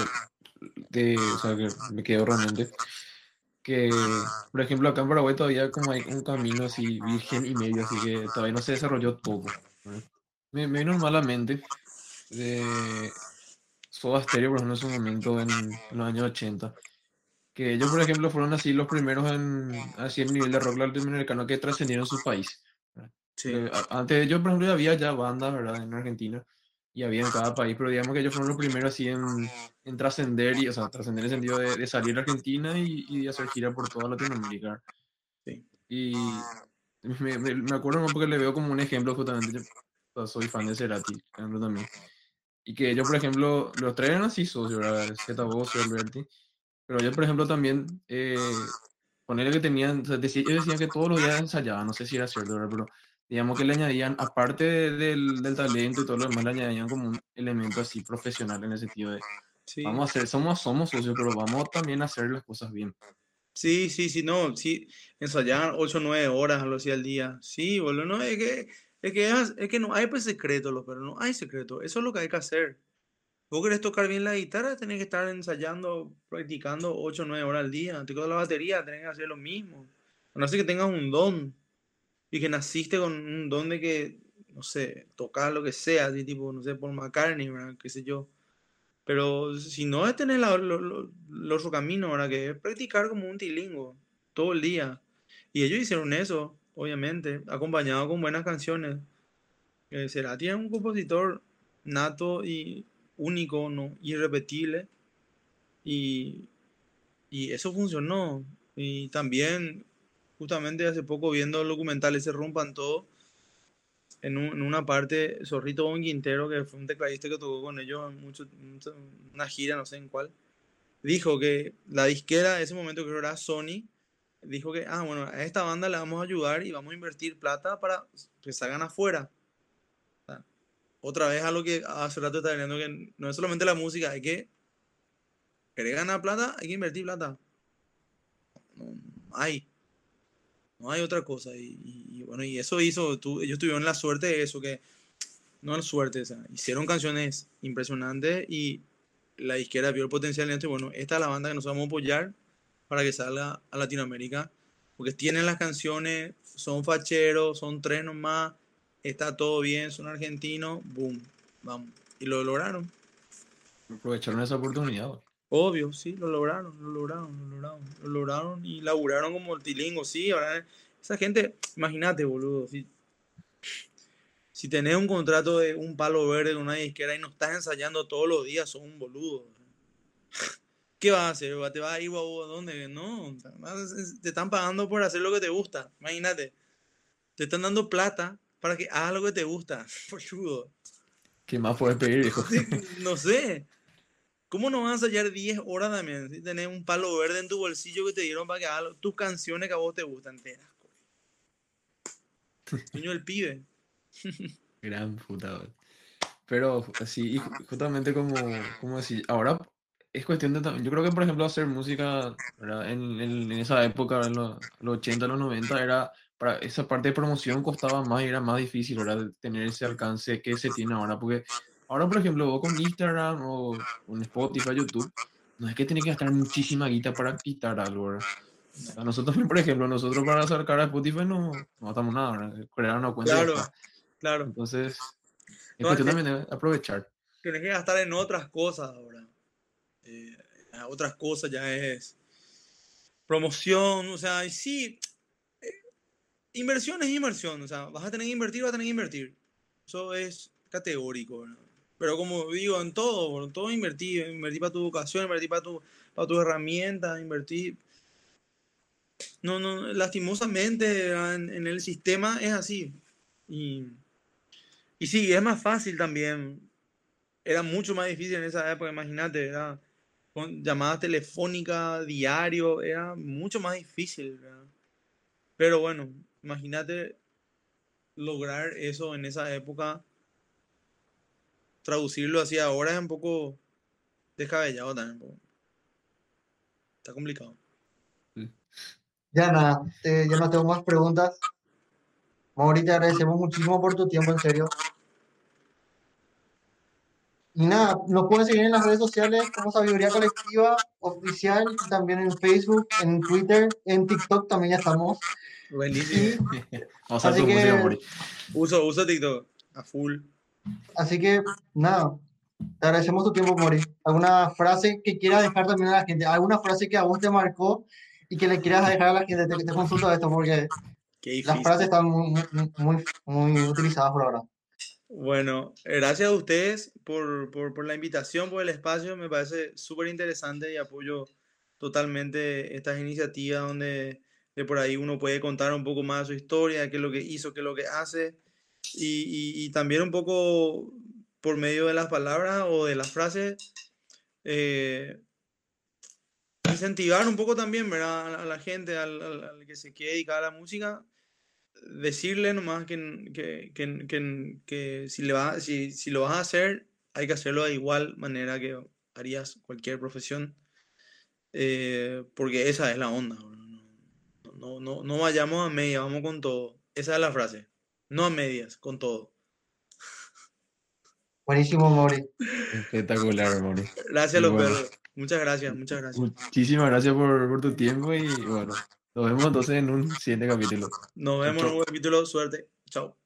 de, o sea, que me quedó realmente. Que, por ejemplo, acá en Paraguay todavía como hay un camino así virgen y medio, así que todavía no se desarrolló todo. Me, me vino malamente de Soda Stereo, por ejemplo, en su momento, en, los años 80. Que ellos, por ejemplo, fueron así los primeros en así el nivel de rock latinoamericano que trascendieron su país. Sí. Antes de ellos, por ejemplo, había ya bandas, ¿verdad? En Argentina y había en cada país, pero digamos que ellos fueron los primeros así en, en trascender, y, o sea, trascender en el sentido de, de salir a Argentina y, y, hacer gira por toda Latinoamérica. Sí. Y me, me, me acuerdo porque le veo como un ejemplo justamente, yo soy fan de Cerati, por ejemplo, también. Y que ellos, por ejemplo, los traen así socios, ¿verdad? Zeta Voz, Alberti. Pero ellos, por ejemplo, también, eh, ponerle que tenían, o sea, decía, ellos decían que todos los días ensayaban, no sé si era cierto, ¿verdad? Pero digamos que le añadían, aparte del, del, talento y todo lo demás, le añadían como un elemento así profesional en el sentido de, sí. vamos a hacer, somos, somos socios, pero vamos también a hacer las cosas bien. Sí, sí, sí, no, sí, ensayaban 8 o 9 horas lo hacía al día. Sí, boludo, no, es que, es que, es, que no hay pues secreto, pero no hay secreto, eso es lo que hay que hacer. Vos querés tocar bien la guitarra, tenés que estar ensayando, practicando 8 o 9 horas al día. Te la batería, tenés que hacer lo mismo. A no ser que tengas un don, y que naciste con un don de que, no sé, tocar lo que sea, así tipo, no sé, por McCartney, ¿verdad? qué sé yo. Pero si no es tener la, lo, camino, ¿verdad? Que es practicar como un tilingo todo el día. Y ellos hicieron eso, obviamente, acompañado con buenas canciones. Eh, Cerati es un compositor nato y único, ¿no? irrepetible. Y, y eso funcionó. Y también justamente hace poco viendo el documental ese Rompan Todo, en, un, en, una parte, Zorrito Bon Quintero, que fue un tecladista que tocó con ellos en mucho, una gira, no sé en cuál, dijo que la disquera, en ese momento que era Sony, dijo que, ah, bueno, a esta banda le vamos a ayudar y vamos a invertir plata para que salgan afuera. Otra vez a lo que hace rato está diciendo que no es solamente la música, hay que, querer ganar plata, hay que invertir plata. No, hay. No hay otra cosa. Y, bueno, y eso hizo, tú, ellos tuvieron la suerte de eso, que no la suerte, o sea, hicieron canciones impresionantes y la izquierda vio el potencial en esto y bueno, esta es la banda que nos vamos a apoyar para que salga a Latinoamérica, porque tienen las canciones, son facheros, son tres nomás, está todo bien, son argentinos, boom, vamos. Y lo lograron. Aprovecharon esa oportunidad. Obvio, sí, lo lograron, lo lograron, lo lograron, lo lograron y laburaron como el tilingo, sí, ahora esa gente, imagínate, boludo, si, si tenés un contrato de un palo verde con una disquera y no estás ensayando todos los días, sos un boludo. ¿Qué vas a hacer? ¿Te vas a ir a dónde? No, te están pagando por hacer lo que te gusta, imagínate. Te están dando plata para que hagas lo que te gusta. ¿Qué más puedes pedir, hijo? no sé. ¿Cómo no vas a ensayar 10 horas también? Si tenés un palo verde en tu bolsillo que te dieron para que hagas tus canciones que a vos te gustan enteras. Niño el pibe. Gran puta. Pero sí, justamente como, como decir, ahora es cuestión de yo creo que por ejemplo hacer música en, en, esa época, en los, los 80, los 90, era para esa parte de promoción costaba más y era más difícil ¿verdad? tener ese alcance que se tiene ahora, porque Ahora, por ejemplo, vos con Instagram o con Spotify, YouTube, no es que tenés que gastar muchísima guita para quitar algo, ¿verdad? A nosotros, por ejemplo, nosotros para acercar a Spotify no, no gastamos nada, ¿verdad? Crear una cuenta. Claro, claro. Entonces, es cuestión también de aprovechar. Tienes que gastar en otras cosas ahora. Eh, otras cosas ya es promoción, o sea, sí, inversión es inversión, o sea, vas a tener que invertir, vas a tener que invertir. Eso es categórico, ¿verdad? Pero como digo, en todo, en todo invertir, invertir para tu educación, invertir para tu, para tu herramienta, invertir. No, no, lastimosamente en, en el sistema es así. Y, sí, es más fácil también. Era mucho más difícil en esa época, imagínate, ¿verdad? Con llamadas telefónicas, diario, era mucho más difícil, ¿verdad? Pero bueno, imagínate lograr eso en esa época, traducirlo así ahora es un poco descabellado también. Está complicado. Ya nada, eh, ya no tengo más preguntas. Mauri, te agradecemos muchísimo por tu tiempo, en serio. Y nada, nos pueden seguir en las redes sociales como Sabiduría Colectiva Oficial, también en Facebook, en Twitter, en TikTok también ya estamos. Buenísimo. Vamos a que-. Uso, uso TikTok a full. Así que nada, te agradecemos tu tiempo, Mori. ¿Alguna frase que quieras dejar también a la gente? ¿Alguna frase que a vos te marcó y que le quieras dejar a la gente? Te, te consulto esto porque las frases están muy, muy, muy utilizadas por ahora. Bueno, gracias a ustedes por, por, la invitación, por el espacio. Me parece súper interesante y apoyo totalmente estas iniciativas donde de por ahí uno puede contar un poco más su historia, qué es lo que hizo, qué es lo que hace. Y, también un poco por medio de las palabras o de las frases, eh, incentivar un poco también. A la, gente, al que se quiere dedicar a la música, decirle nomás que, que, que- que- que si, le va, si, si lo vas a hacer, hay que hacerlo de igual manera que harías cualquier profesión, eh, porque esa es la onda. No, no, no, no vayamos a medias, vamos con todo. Esa es la frase. No a medias, con todo. Buenísimo, Mori. Espectacular, Mori. Gracias los bueno. perros. Muchas gracias, muchas gracias. Muchísimas gracias por, por tu tiempo y bueno, nos vemos entonces en un siguiente capítulo. Nos vemos en un nuevo capítulo. Suerte. Chao.